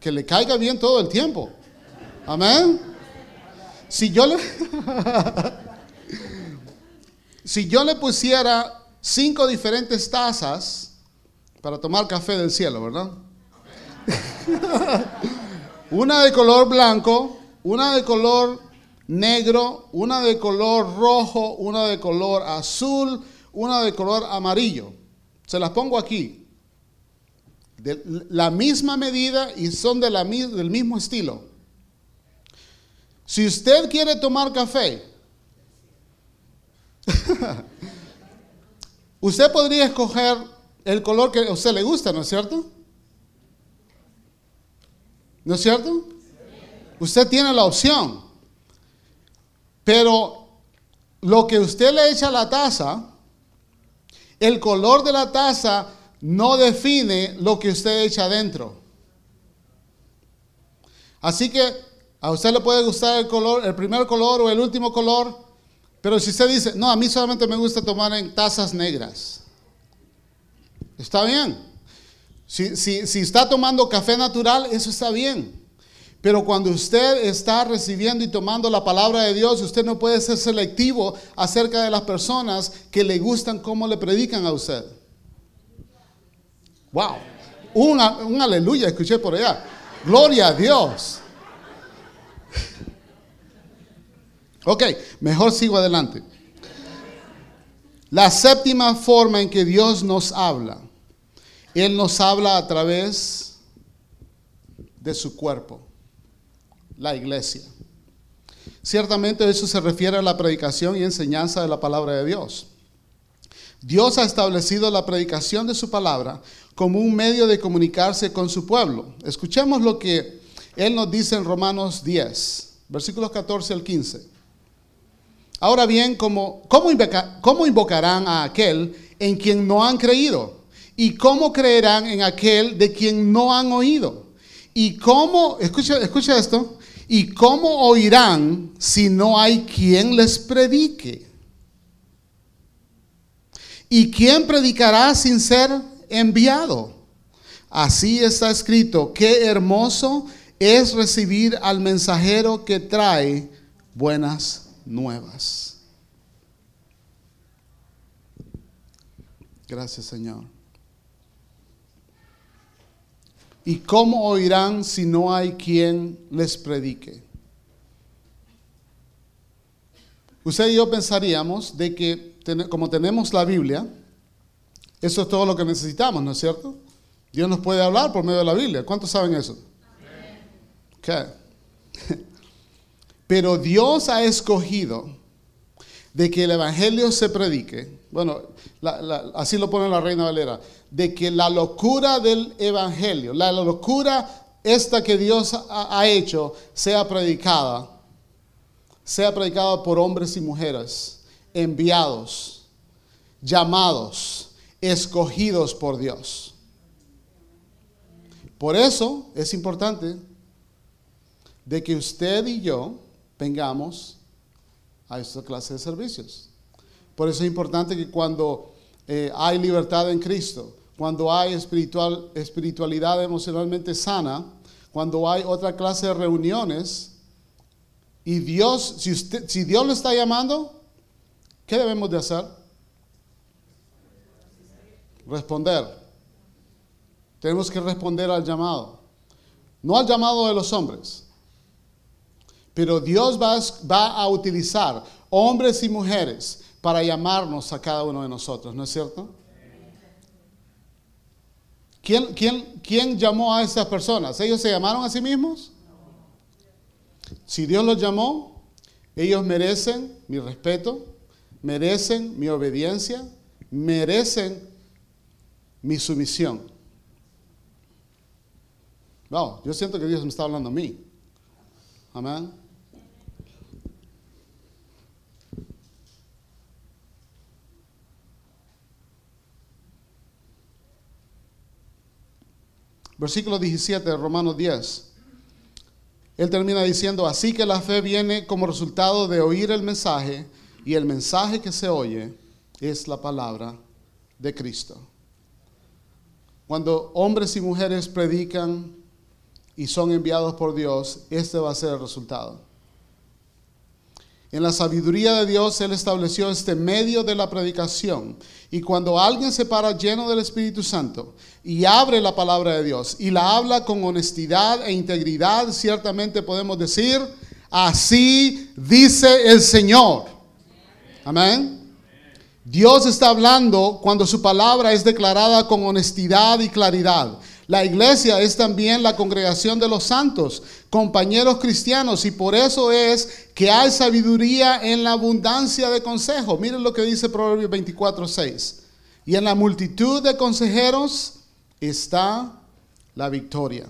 Speaker 2: que le caiga bien todo el tiempo. Amén. Si yo le, si yo le pusiera cinco diferentes tazas para tomar café del cielo, ¿verdad? una de color blanco, una de color negro, una de color rojo, una de color azul, una de color amarillo. Se las pongo aquí. De la misma medida y son de la, del mismo estilo. Si usted quiere tomar café, [LAUGHS] usted podría escoger el color que a usted le gusta, ¿no es cierto? ¿No es cierto? Usted tiene la opción. Pero lo que usted le echa a la taza, el color de la taza no define lo que usted echa adentro. Así que a usted le puede gustar el color, el primer color o el último color, pero si usted dice, no, a mí solamente me gusta tomar en tazas negras, está bien. Si, si está tomando café natural, eso está bien. Pero cuando usted está recibiendo y tomando la palabra de Dios, usted no puede ser selectivo acerca de las personas que le gustan cómo le predican a usted. Wow. Un, un aleluya escuché por allá. Gloria a Dios. Ok, mejor sigo adelante. La séptima forma en que Dios nos habla, Él nos habla a través de su cuerpo la iglesia. Ciertamente eso se refiere a la predicación y enseñanza de la palabra de Dios. Dios ha establecido la predicación de su palabra como un medio de comunicarse con su pueblo. Escuchemos lo que Él nos dice en Romanos 10, versículos 14 al 15. Ahora bien, ¿cómo, cómo invocarán a aquel en quien no han creído? ¿Y cómo creerán en aquel de quien no han oído? ¿Y cómo, escucha, escucha esto, ¿Y cómo oirán si no hay quien les predique? ¿Y quién predicará sin ser enviado? Así está escrito, qué hermoso es recibir al mensajero que trae buenas nuevas. Gracias Señor. ¿Y cómo oirán si no hay quien les predique? Usted y yo pensaríamos de que como tenemos la Biblia, eso es todo lo que necesitamos, ¿no es cierto? Dios nos puede hablar por medio de la Biblia. ¿Cuántos saben eso? Pero Dios ha escogido de que el Evangelio se predique. Bueno, así lo pone la Reina Valera de que la locura del Evangelio, la locura esta que Dios ha, hecho, sea predicada, sea predicada por hombres y mujeres, enviados, llamados, escogidos por Dios. Por eso es importante de que usted y yo vengamos a esta clase de servicios. Por eso es importante que cuando eh, hay libertad en Cristo, cuando hay espiritual, espiritualidad emocionalmente sana, cuando hay otra clase de reuniones, y Dios, si, usted, si Dios lo está llamando, ¿qué debemos de hacer? Responder. Tenemos que responder al llamado. No al llamado de los hombres. Pero Dios va, va a utilizar hombres y mujeres para llamarnos a cada uno de nosotros, ¿no es cierto? ¿Quién, llamó a esas personas? ¿Ellos se llamaron a sí mismos? Si Dios los llamó, ellos merecen mi respeto, merecen mi obediencia, merecen mi sumisión. No, yo siento que Dios me está hablando a mí. Amén. Versículo 17 de Romanos 10. Él termina diciendo, así que la fe viene como resultado de oír el mensaje y el mensaje que se oye es la palabra de Cristo. Cuando hombres y mujeres predican y son enviados por Dios, este va a ser el resultado. En la sabiduría de Dios, Él estableció este medio de la predicación. Y cuando alguien se para lleno del Espíritu Santo y abre la palabra de Dios y la habla con honestidad e integridad, ciertamente podemos decir, así dice el Señor. Amén. Dios está hablando cuando su palabra es declarada con honestidad y claridad. La iglesia es también la congregación de los santos, compañeros cristianos, y por eso es que hay sabiduría en la abundancia de consejos. Miren lo que dice Proverbios 24, 6. Y en la multitud de consejeros está la victoria.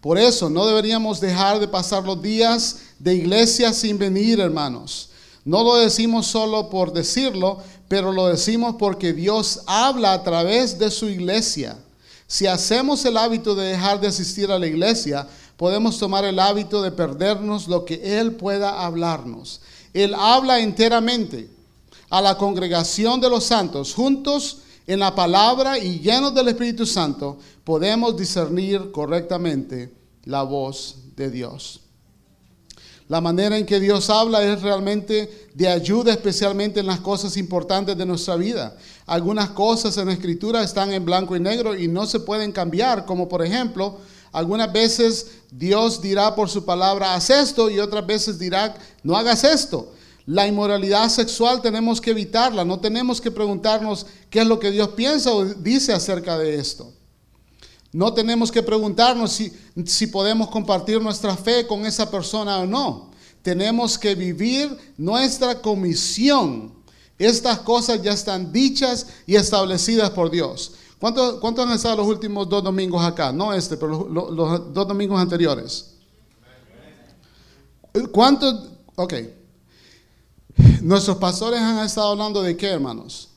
Speaker 2: Por eso no deberíamos dejar de pasar los días de iglesia sin venir, hermanos. No lo decimos solo por decirlo, pero lo decimos porque Dios habla a través de su iglesia. Si hacemos el hábito de dejar de asistir a la iglesia, podemos tomar el hábito de perdernos lo que Él pueda hablarnos. Él habla enteramente a la congregación de los santos. Juntos en la palabra y llenos del Espíritu Santo, podemos discernir correctamente la voz de Dios. La manera en que Dios habla es realmente de ayuda, especialmente en las cosas importantes de nuestra vida. Algunas cosas en la escritura están en blanco y negro y no se pueden cambiar, como por ejemplo, algunas veces Dios dirá por su palabra, haz esto, y otras veces dirá, no hagas esto. La inmoralidad sexual tenemos que evitarla, no tenemos que preguntarnos qué es lo que Dios piensa o dice acerca de esto. No tenemos que preguntarnos si, si podemos compartir nuestra fe con esa persona o no. Tenemos que vivir nuestra comisión. Estas cosas ya están dichas y establecidas por Dios. ¿Cuántos, cuántos han estado los últimos dos domingos acá? No este, pero los, dos domingos anteriores. ¿Cuántos? Ok. Nuestros pastores han estado hablando de qué, hermanos?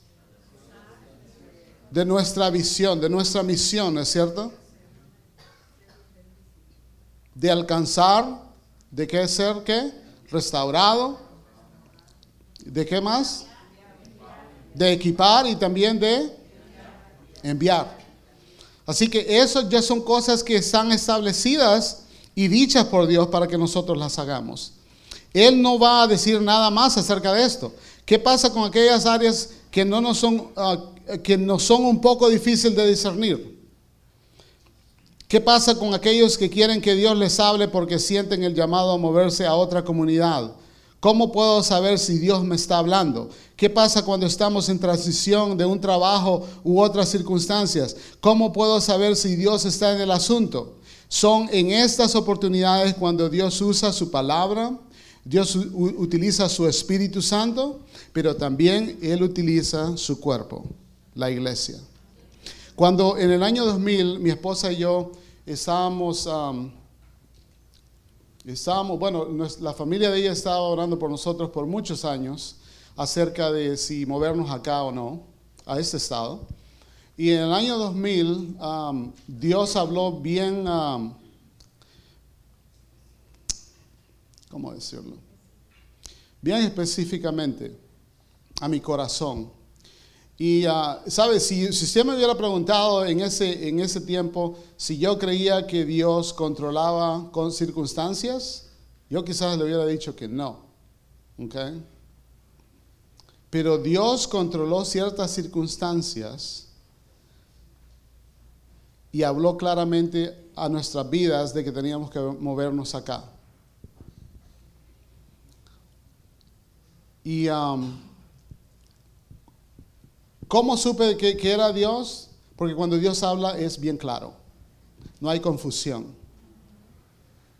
Speaker 2: de nuestra visión, de nuestra misión, ¿es cierto? De alcanzar, ¿de qué ser qué? Restaurado. ¿De qué más? De equipar y también de enviar. Así que eso ya son cosas que están establecidas y dichas por Dios para que nosotros las hagamos. Él no va a decir nada más acerca de esto. ¿Qué pasa con aquellas áreas que no nos son uh, que nos son un poco difíciles de discernir. ¿Qué pasa con aquellos que quieren que Dios les hable porque sienten el llamado a moverse a otra comunidad? ¿Cómo puedo saber si Dios me está hablando? ¿Qué pasa cuando estamos en transición de un trabajo u otras circunstancias? ¿Cómo puedo saber si Dios está en el asunto? Son en estas oportunidades cuando Dios usa su palabra, Dios utiliza su Espíritu Santo, pero también Él utiliza su cuerpo la iglesia. Cuando en el año 2000 mi esposa y yo estábamos, estábamos, bueno, la familia de ella estaba orando por nosotros por muchos años acerca de si movernos acá o no, a este estado. Y en el año 2000 Dios habló bien, ¿cómo decirlo? Bien específicamente a mi corazón y, uh, ¿sabes? Si, si, usted me hubiera preguntado en ese, en ese tiempo si yo creía que Dios controlaba con circunstancias, yo quizás le hubiera dicho que no. ¿Okay? Pero Dios controló ciertas circunstancias y habló claramente a nuestras vidas de que teníamos que movernos acá. Y ¿Cómo supe que, era Dios? Porque cuando Dios habla es bien claro. No hay confusión.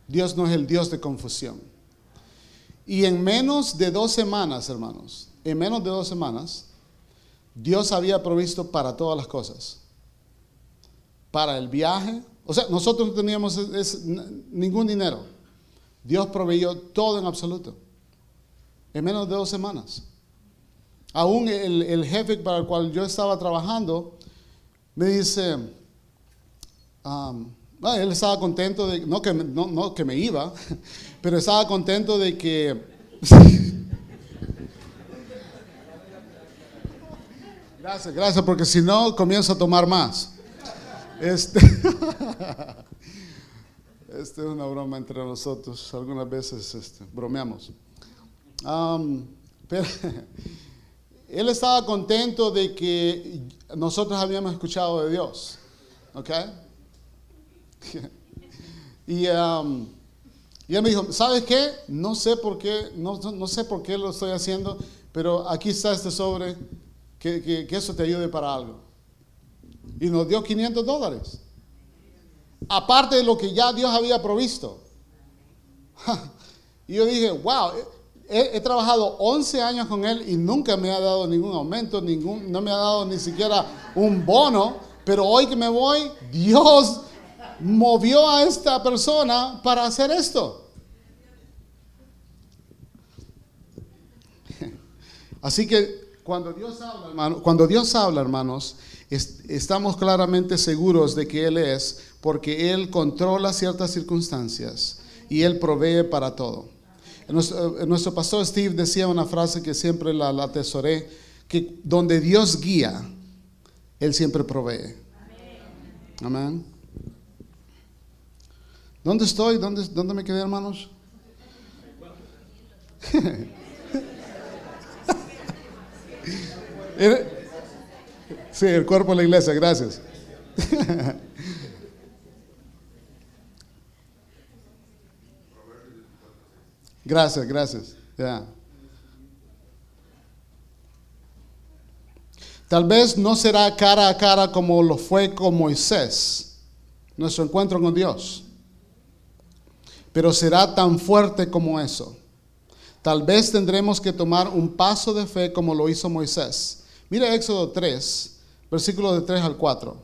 Speaker 2: Dios no es el Dios de confusión. Y en menos de dos semanas, hermanos, en menos de dos semanas, Dios había provisto para todas las cosas. Para el viaje. O sea, nosotros no teníamos ningún dinero. Dios proveyó todo en absoluto. En menos de dos semanas. Aún el, jefe para el cual yo estaba trabajando me dice, um, bueno, él estaba contento de, no que, no, no que me iba, [LAUGHS] pero estaba contento de que... [LAUGHS] Gracias, gracias, porque si no comienzo a tomar más. Este, [LAUGHS] este es una broma entre nosotros. Algunas veces este, bromeamos. Am, pero él estaba contento de que nosotros habíamos escuchado de Dios. ¿Ok? [LAUGHS] y, am, y él me dijo, ¿sabes qué? No sé por qué, no, sé por qué lo estoy haciendo, pero aquí está este sobre, que, que- que eso te ayude para algo. Y nos dio 500 dólares. Aparte de lo que ya Dios había provisto. [LAUGHS] Y yo dije, wow, he, he trabajado 11 años con él y nunca me ha dado ningún aumento, ningún, no me ha dado ni siquiera un bono, pero hoy que me voy, Dios movió a esta persona para hacer esto. [LAUGHS] Así que cuando Dios habla, hermano- cuando Dios habla, hermanos, es- estamos claramente seguros de que Él es, porque Él controla ciertas circunstancias y Él provee para todo. Nuestro, eh, nuestro pastor Steve decía una frase que siempre la, la atesoré, que donde Dios guía, Él siempre provee. Amén. ¿Dónde estoy? ¿Dónde, dónde me quedé, hermanos? [LAUGHS] Sí, el cuerpo de la iglesia, gracias. [LAUGHS] Gracias, gracias. Tal vez no será cara a cara como lo fue con Moisés, nuestro encuentro con Dios, pero será tan fuerte como eso. Tal vez tendremos que tomar un paso de fe como lo hizo Moisés. Mira Éxodo 3, versículo de 3 al 4.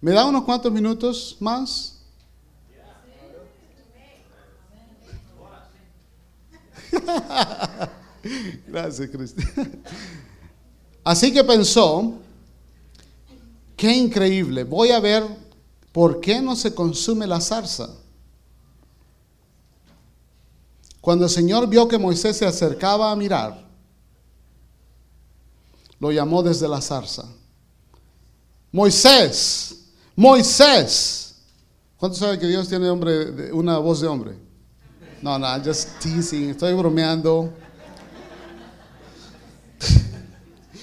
Speaker 2: ¿Me da unos cuantos minutos más? [LAUGHS] Gracias, Cristi. Así que pensó, qué increíble, voy a ver por qué no se consume la zarza. Cuando el Señor vio que Moisés se acercaba a mirar, lo llamó desde la zarza. Moisés, Moisés. ¿Cuántos saben que Dios tiene hombre, una voz de hombre? No, no, just teasing, estoy bromeando. [LAUGHS]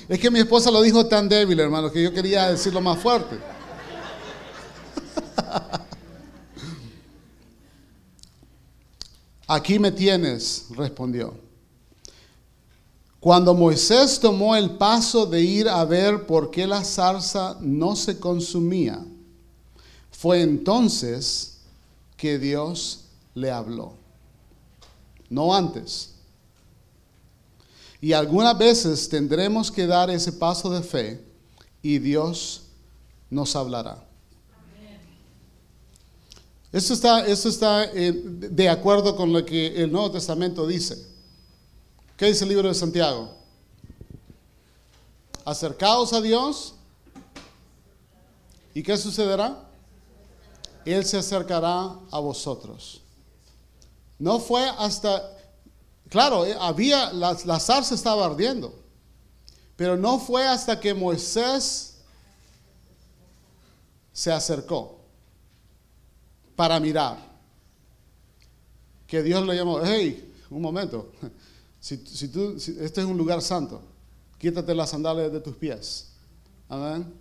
Speaker 2: Es que mi esposa lo dijo tan débil, hermano, que yo quería decirlo más fuerte. [LAUGHS] Aquí me tienes, respondió. Cuando Moisés tomó el paso de ir a ver por qué la zarza no se consumía, fue entonces que Dios le habló. No antes. Y algunas veces tendremos que dar ese paso de fe y Dios nos hablará. Eso está, eso está eh, de acuerdo con lo que el Nuevo Testamento dice. ¿Qué dice el libro de Santiago? Acercaos a Dios. ¿Y qué sucederá? Él se acercará a vosotros. No fue hasta, claro, eh, había, la, la zarza estaba ardiendo, pero no fue hasta que Moisés se acercó para mirar que Dios le llamó, hey, un momento, si, si tú, si- este es un lugar santo, quítate las sandalias de tus pies. Amén.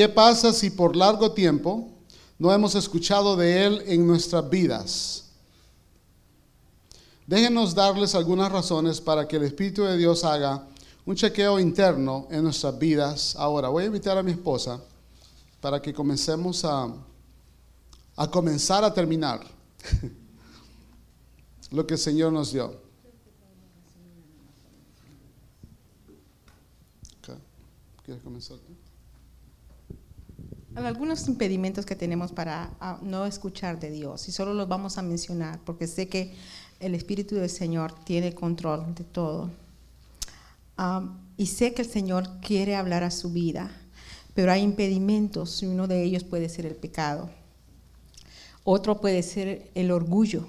Speaker 2: ¿Qué pasa si por largo tiempo no hemos escuchado de Él en nuestras vidas? Déjenos darles algunas razones para que el Espíritu de Dios haga un chequeo interno en nuestras vidas. Ahora, voy a invitar a mi esposa para que comencemos a, a comenzar a terminar [LAUGHS] lo que el Señor nos dio. ¿Quieres comenzar
Speaker 1: algunos impedimentos que tenemos para ah, no escuchar de Dios y solo los vamos a mencionar porque sé que el Espíritu del Señor tiene control de todo. Y sé que el Señor quiere hablar a su vida, pero hay impedimentos y uno de ellos puede ser el pecado. Otro puede ser el orgullo.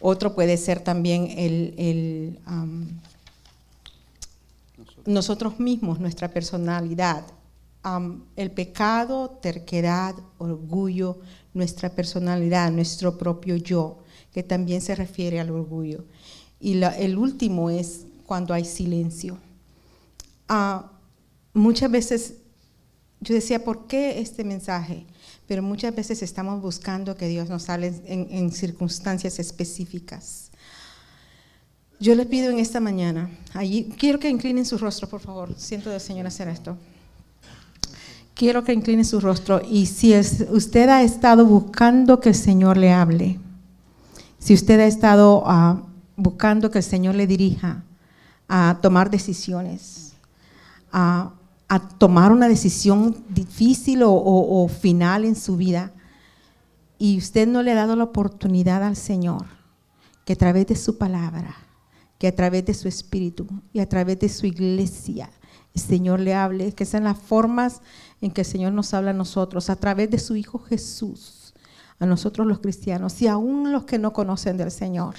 Speaker 1: Otro puede ser también el, nosotros mismos, nuestra personalidad. El pecado, terquedad, orgullo, nuestra personalidad, nuestro propio yo, que también se refiere al orgullo. Y el último es cuando hay silencio. Uh, muchas veces yo decía, ¿por qué este mensaje? Pero muchas veces estamos buscando que Dios nos hable en, circunstancias específicas. Yo le pido en esta mañana, quiero que inclinen su rostro, por favor. Siento del Señor hacer esto. Quiero que incline su rostro y si es, usted ha estado buscando que el Señor le hable, si usted ha estado uh, buscando que el Señor le dirija a tomar decisiones, a, a tomar una decisión difícil o, o, o final en su vida, y usted no le ha dado la oportunidad al Señor que a través de su palabra, que a través de su espíritu y a través de su iglesia el Señor le hable, que sean las formas en que el Señor nos habla a nosotros, a través de su Hijo Jesús, a nosotros los cristianos y aún los que no conocen del Señor.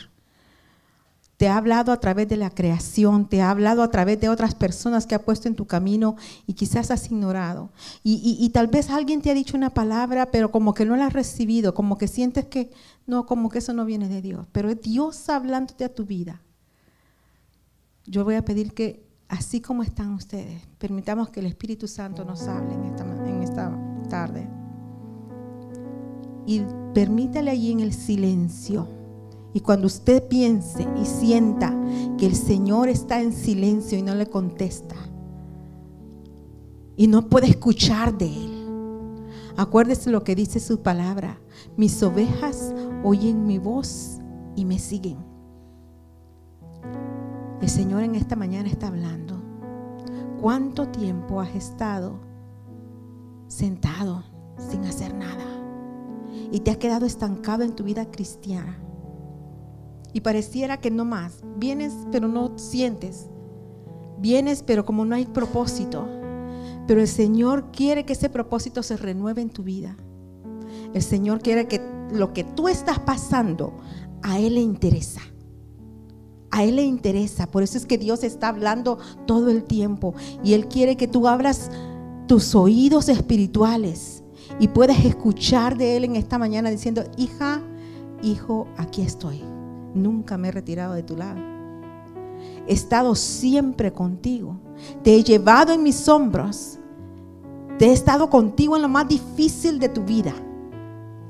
Speaker 1: Te ha hablado a través de la creación, te ha hablado a través de otras personas que ha puesto en tu camino y quizás has ignorado. Y, y, y tal vez alguien te ha dicho una palabra, pero como que no la has recibido, como que sientes que no, como que eso no viene de Dios. Pero es Dios hablándote a tu vida yo voy a pedir que, así como están ustedes, permitamos que el Espíritu Santo nos hable en esta, tarde. Y permítale allí en el silencio. Y cuando usted piense y sienta que el Señor está en silencio y no le contesta, y no puede escuchar de Él, acuérdese lo que dice su palabra. Mis ovejas oyen mi voz y me siguen. El Señor en esta mañana está hablando. ¿Cuánto tiempo has estado sentado sin hacer nada? Y te has quedado estancado en tu vida cristiana. Y pareciera que no más. Vienes pero no sientes. Vienes pero como no hay propósito. Pero el Señor quiere que ese propósito se renueve en tu vida. El Señor quiere que lo que tú estás pasando a Él le interesa. A Él le interesa. Por eso es que Dios está hablando todo el tiempo. Y Él quiere que tú abras tus oídos espirituales y puedas escuchar de Él en esta mañana diciendo, hija, hijo, aquí estoy. Nunca me he retirado de tu lado. He estado siempre contigo. Te he llevado en mis hombros. Te he estado contigo en lo más difícil de tu vida.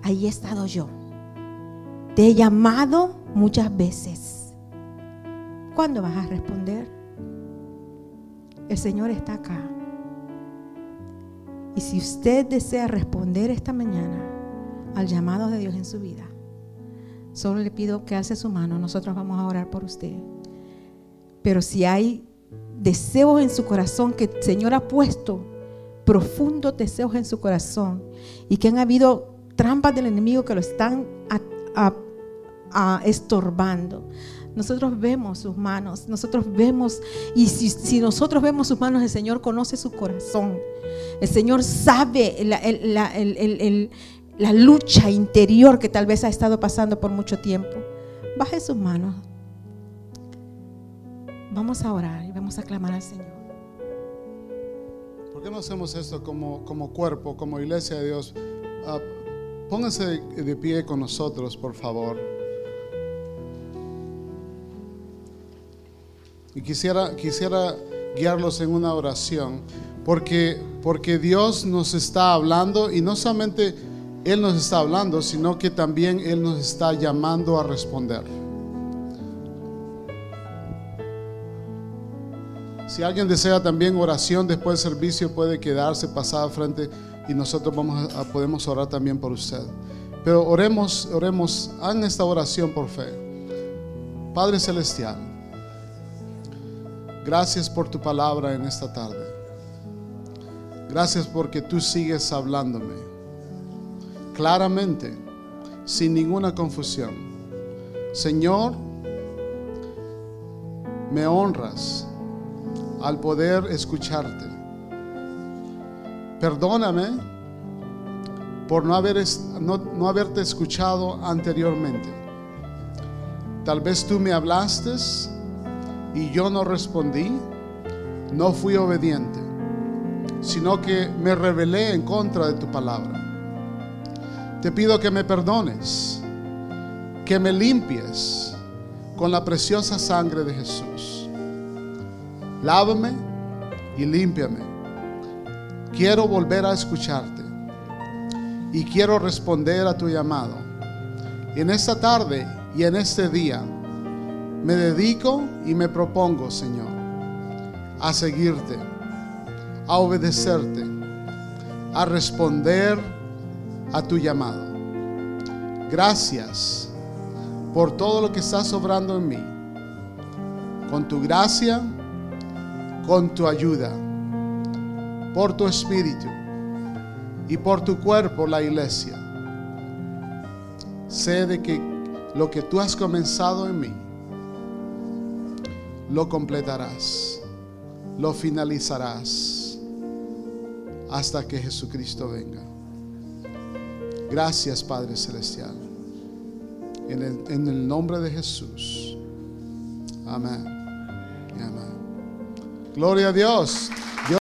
Speaker 1: Ahí he estado yo. Te he llamado muchas veces ¿Cuándo vas a responder? El Señor está acá. Y si usted desea responder esta mañana al llamado de Dios en su vida, solo le pido que alce su mano. Nosotros vamos a orar por usted. Pero si hay deseos en su corazón que el Señor ha puesto, profundos deseos en su corazón, y que han habido trampas del enemigo que lo están a, a, estorbando, nosotros vemos sus manos, nosotros vemos, y si, nosotros vemos sus manos, el Señor conoce su corazón. El Señor sabe la, lucha interior que tal vez ha estado pasando por mucho tiempo. Baje sus manos. Vamos a orar y vamos a clamar al Señor.
Speaker 2: ¿Por qué no hacemos esto como, como cuerpo, como iglesia de Dios? Uh, pónganse de pie con nosotros, por favor. Y quisiera, quisiera guiarlos en una oración, porque, porque Dios nos está hablando y no solamente Él nos está hablando, sino que también Él nos está llamando a responder. Si alguien desea también oración después del servicio, puede quedarse pasada frente y nosotros vamos podemos orar también por usted. Pero oremos, oremos, hagan esta oración por fe. Padre Celestial. Gracias por tu palabra en esta tarde. Gracias porque tú sigues hablándome claramente, sin ninguna confusión. Señor, me honras al poder escucharte. Perdóname por no, haber, no, no haberte escuchado anteriormente. Tal vez tú me hablaste y yo no respondí, no fui obediente, sino que me rebelé en contra de tu palabra. Te pido que me perdones, que me limpies con la preciosa sangre de Jesús. Lávame y límpiame. Quiero volver a escucharte y quiero responder a tu llamado. En esta tarde y en este día me dedico y me propongo, Señor, a seguirte, a obedecerte, a responder a tu llamado. Gracias por todo lo que estás obrando en mí. Con tu gracia, con tu ayuda, por tu espíritu y por tu cuerpo, la iglesia. Sé de que lo que tú has comenzado en mí, lo completarás, lo finalizarás hasta que Jesucristo venga. Gracias Padre Celestial. En el, nombre de Jesús. Amén. Amén. Gloria a Dios.